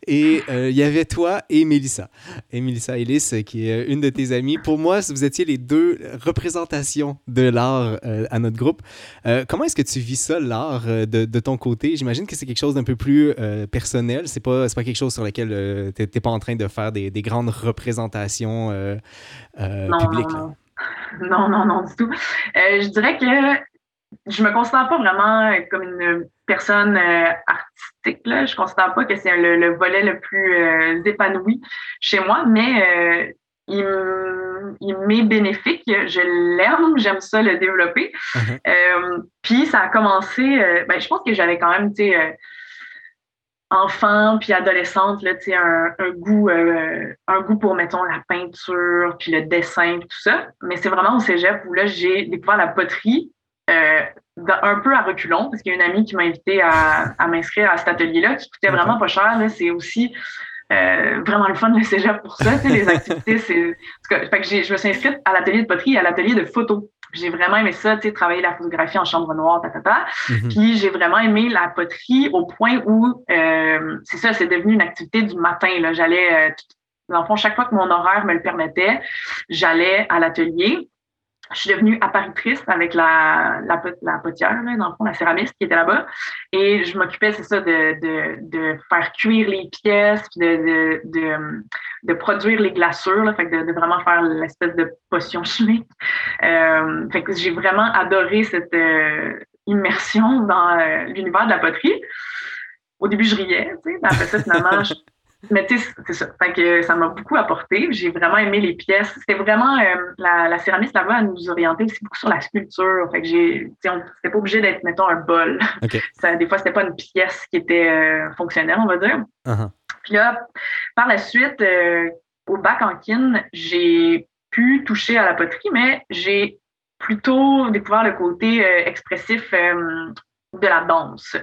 Et euh, il y avait toi et Mélissa. Et Mélissa Ellis, qui est une de tes amies. Pour moi, vous étiez les deux représentations de l'art à notre groupe. comment est-ce que tu vis ça, l'art, de, ton côté? J'imagine que c'est quelque chose d'un peu plus personnel. C'est pas, pas quelque chose sur lequel tu n'es pas en train de faire des, grandes représentations publiques. non, non, non, du tout. Euh, je dirais que je me considère pas vraiment comme une personne euh, artistique. Là. Je considère pas que c'est le, volet le plus euh, épanoui chez moi, mais il, m'est bénéfique. Je l'aime, j'aime ça le développer. Uh-huh. puis ça a commencé, ben, je pense que j'avais quand même, tu sais, enfant puis adolescente là, un, un goût euh, un goût pour mettons la peinture puis le dessin tout ça. Mais c'est vraiment au cégep où là j'ai découvert la poterie euh, un peu à reculons parce qu'il y a une amie qui m'a invité à, à m'inscrire à cet atelier là qui coûtait vraiment pas cher là. C'est aussi euh, vraiment le fun le cégep pour ça les activités c'est fait que je me suis inscrite à l'atelier de poterie et à l'atelier de photo j'ai vraiment aimé ça, tu sais, travailler la photographie en chambre noire, ta, ta, mhm. Puis j'ai vraiment aimé la poterie au point où, euh, c'est ça, c'est devenu une activité du matin. Là, j'allais, euh, dans le fond, chaque fois que mon horaire me le permettait, j'allais à l'atelier je suis devenue apparitrice avec la, la, la potière, là, dans le fond, la céramiste qui était là-bas. Et je m'occupais, c'est ça, de, de, de, faire cuire les pièces, de, de, de, produire les glaçures, là, fait que de, vraiment faire l'espèce de potion chimique. Euh, fait que j'ai vraiment adoré cette euh, immersion dans euh, l'univers de la poterie. Au début, je riais, tu sais, après ça, finalement, je, mais tu sais, c'est ça. Fait que ça m'a beaucoup apporté. J'ai vraiment aimé les pièces. C'était vraiment euh, la, la céramiste là-bas, elle nous orientait aussi beaucoup sur la sculpture. Fait que j'ai, c'était pas obligé d'être, mettons, un bol. Ça, des fois, c'était pas une pièce qui était euh, fonctionnelle, on va dire. Uh-huh. Puis là, par la suite, euh, au bac en kin, j'ai pu toucher à la poterie, mais j'ai plutôt découvert le côté expressif de la danse.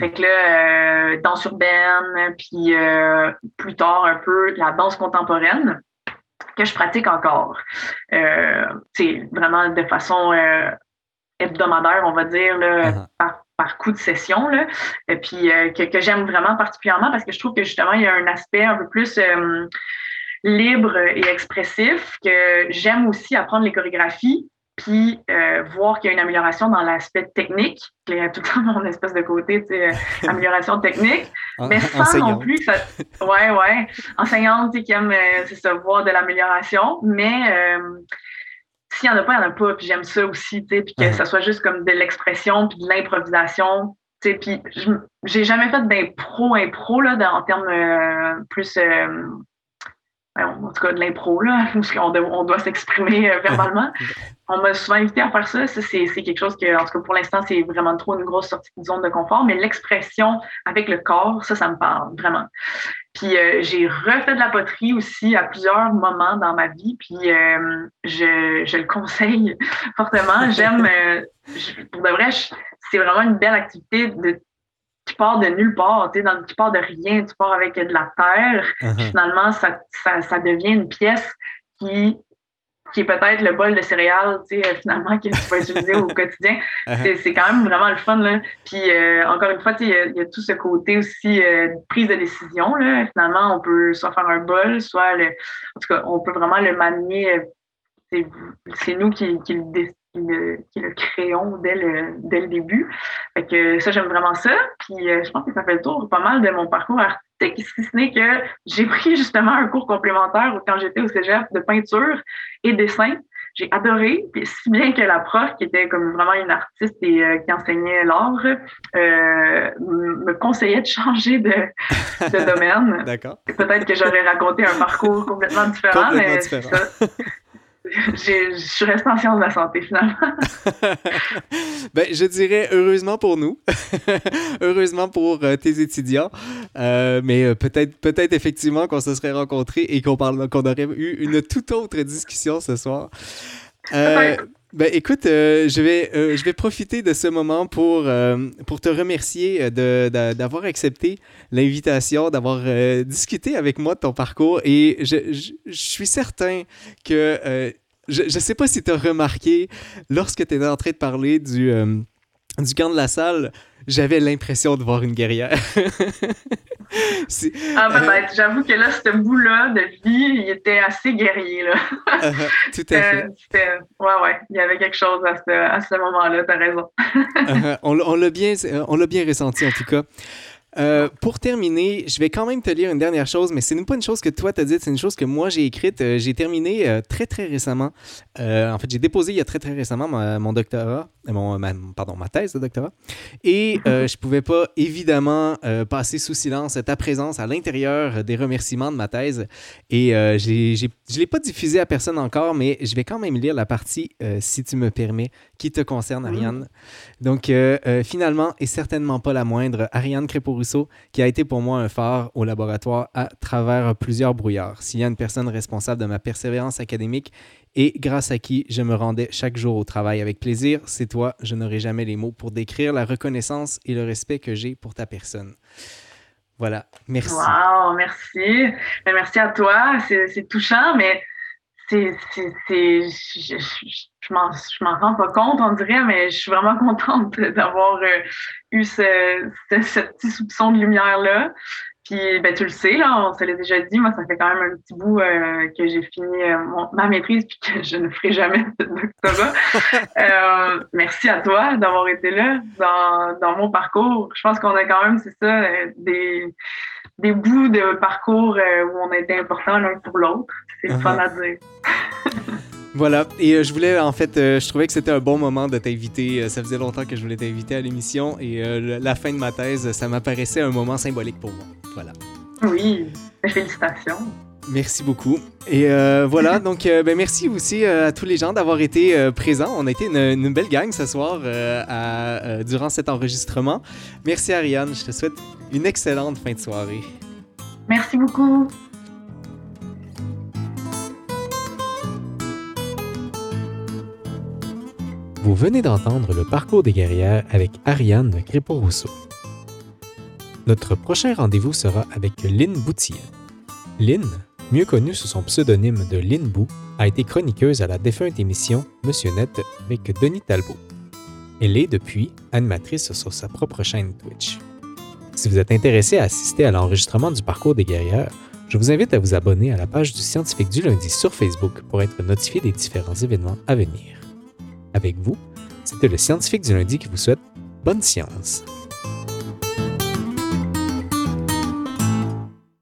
Fait que là, euh, danse urbaine, puis euh, plus tard un peu la danse contemporaine. que je pratique encore. Euh, c'est vraiment de façon euh, hebdomadaire, on va dire, là, uh-huh. par, par, coup de session, là, et puis que, que j'aime vraiment particulièrement parce que je trouve que justement, il y a un aspect un peu plus libre et expressif, que j'aime aussi apprendre les chorégraphies, puis euh, voir qu'il y a une amélioration dans l'aspect technique. Il y a tout le temps mon espèce de côté, tu sais, euh, amélioration technique, mais sans non plus ça... Ouais, ouais, enseignante qui aime, euh, c'est ça, voir de l'amélioration, mais euh, s'il n'y en a pas, il n'y en a pas, puis j'aime ça aussi, tu sais, puis que ça soit juste comme de l'expression, puis de l'improvisation, tu sais, puis j'ai jamais fait d'impro-impro, là, en termes plus en tout cas de l'impro, là, où on, on doit s'exprimer euh, verbalement. on m'a souvent invité à faire ça. Ça, c'est quelque chose que, en tout cas, pour l'instant, c'est vraiment trop une grosse sortie de zone de confort. Mais l'expression avec le corps, ça, ça me parle vraiment. Puis euh, j'ai refait de la poterie aussi à plusieurs moments dans ma vie. Puis euh, je, je, le conseille fortement. J'aime, pour de vrai, c'est vraiment une belle activité de tu pars de nulle part, tu, dans, tu pars de rien, tu pars avec de la terre. Uh-huh. Finalement, ça, ça, ça, devient une pièce qui, qui est peut-être le bol de céréales, tu sais, euh, finalement, que tu peux utiliser au quotidien. Uh-huh. C'est quand même vraiment le fun, là. Puis, euh, encore une fois, il y, y, a tout ce côté aussi euh, prise de décision, là. Finalement, on peut soit faire un bol, soit, le, en tout cas, on peut vraiment le manier. C'est nous qui, qui le qui le, qui le créons dès le, dès le début. Fait que ça, j'aime vraiment ça. Puis euh, je pense que ça fait le tour pas mal de mon parcours artistique, si ce n'est que j'ai pris justement un cours complémentaire quand j'étais au cégep de peinture et dessin. J'ai adoré, puis si bien que la prof, qui était comme vraiment une artiste et euh, qui enseignait l'art, euh, me conseillait de changer de, de domaine. D'accord. Peut-être que j'aurais raconté un parcours complètement différent, complètement mais différent. je suis restée en sciences de la santé finalement. ben, je dirais heureusement pour nous, heureusement pour euh, tes étudiants, euh, mais euh, peut-être peut-être effectivement qu'on se serait rencontrés et qu'on qu'on aurait eu une toute autre discussion ce soir. Ben écoute, je, vais, je vais profiter de ce moment pour, pour te remercier d'avoir accepté l'invitation, d'avoir discuté avec moi de ton parcours et je, je, je suis certain que je ne sais pas si tu as remarqué, lorsque tu étais en train de parler du, euh, du camp de la salle, j'avais l'impression de voir une guerrière. ah, ben, ben, j'avoue que là, ce bout-là de vie, il était assez guerrier. Là. uh, tout à fait. Ouais, ouais, il y avait quelque chose à ce, à ce moment-là, tu as raison. uh, on on l'a bien, bien ressenti, en tout cas. Euh, pour terminer, je vais quand même te lire une dernière chose, mais ce n'est pas une chose que toi t'as dite, c'est une chose que moi j'ai écrite. Euh, j'ai terminé euh, très très récemment. en fait, j'ai déposé il y a très très récemment mon doctorat, mon, ma, pardon, ma thèse de doctorat. Et je pouvais pas évidemment passer sous silence ta présence à l'intérieur des remerciements de ma thèse. Et je ne l'ai pas diffusé à personne encore, mais je vais quand même lire la partie, si tu me permets, qui te concerne, Ariane. Donc, finalement, et certainement pas la moindre, Ariane Crépeau qui a été pour moi un phare au laboratoire à travers plusieurs brouillards. S'il y a une personne responsable de ma persévérance académique et grâce à qui je me rendais chaque jour au travail avec plaisir, c'est toi. Je n'aurai jamais les mots pour décrire la reconnaissance et le respect que j'ai pour ta personne. Voilà, merci. Wow, merci. Ben, merci à toi. C'est touchant, mais c'est, je, je, m'en rends pas compte, on dirait, mais je suis vraiment contente d'avoir euh, eu ce, ce, petit soupçon de lumière-là. Puis, ben, tu le sais, là, on se l'a déjà dit, moi, ça fait quand même un petit bout euh, que j'ai fini euh, ma maîtrise puis que je ne ferai jamais de doctorat. merci à toi d'avoir été là dans, dans mon parcours. Je pense qu'on a quand même, c'est ça, des, des bouts de parcours où on a été importants l'un pour l'autre. C'est le fun uh-huh. à dire. Voilà, et euh, je voulais, en fait, euh, je trouvais que c'était un bon moment de t'inviter. Euh, ça faisait longtemps que je voulais t'inviter à l'émission et la fin de ma thèse, ça m'apparaissait un moment symbolique pour moi. Voilà. Oui, félicitations. Merci beaucoup. Et voilà, donc ben, merci aussi à tous les gens d'avoir été présents. On a été une, belle gang ce soir à, durant cet enregistrement. Merci Ariane, je te souhaite une excellente fin de soirée. Merci beaucoup. Vous venez d'entendre le parcours des guerrières avec Ariane Crépeau-Rousseau. Notre prochain rendez-vous sera avec Lynn Boutier. Lynn, mieux connue sous son pseudonyme de Lynn Bou, a été chroniqueuse à la défunte émission Monsieur Net avec Denis Talbot. Elle est depuis animatrice sur sa propre chaîne Twitch. Si vous êtes intéressé à assister à l'enregistrement du parcours des guerrières, je vous invite à vous abonner à la page du Scientifique du lundi sur Facebook pour être notifié des différents événements à venir. Avec vous, c'était le Scientifique du lundi qui vous souhaite bonne science.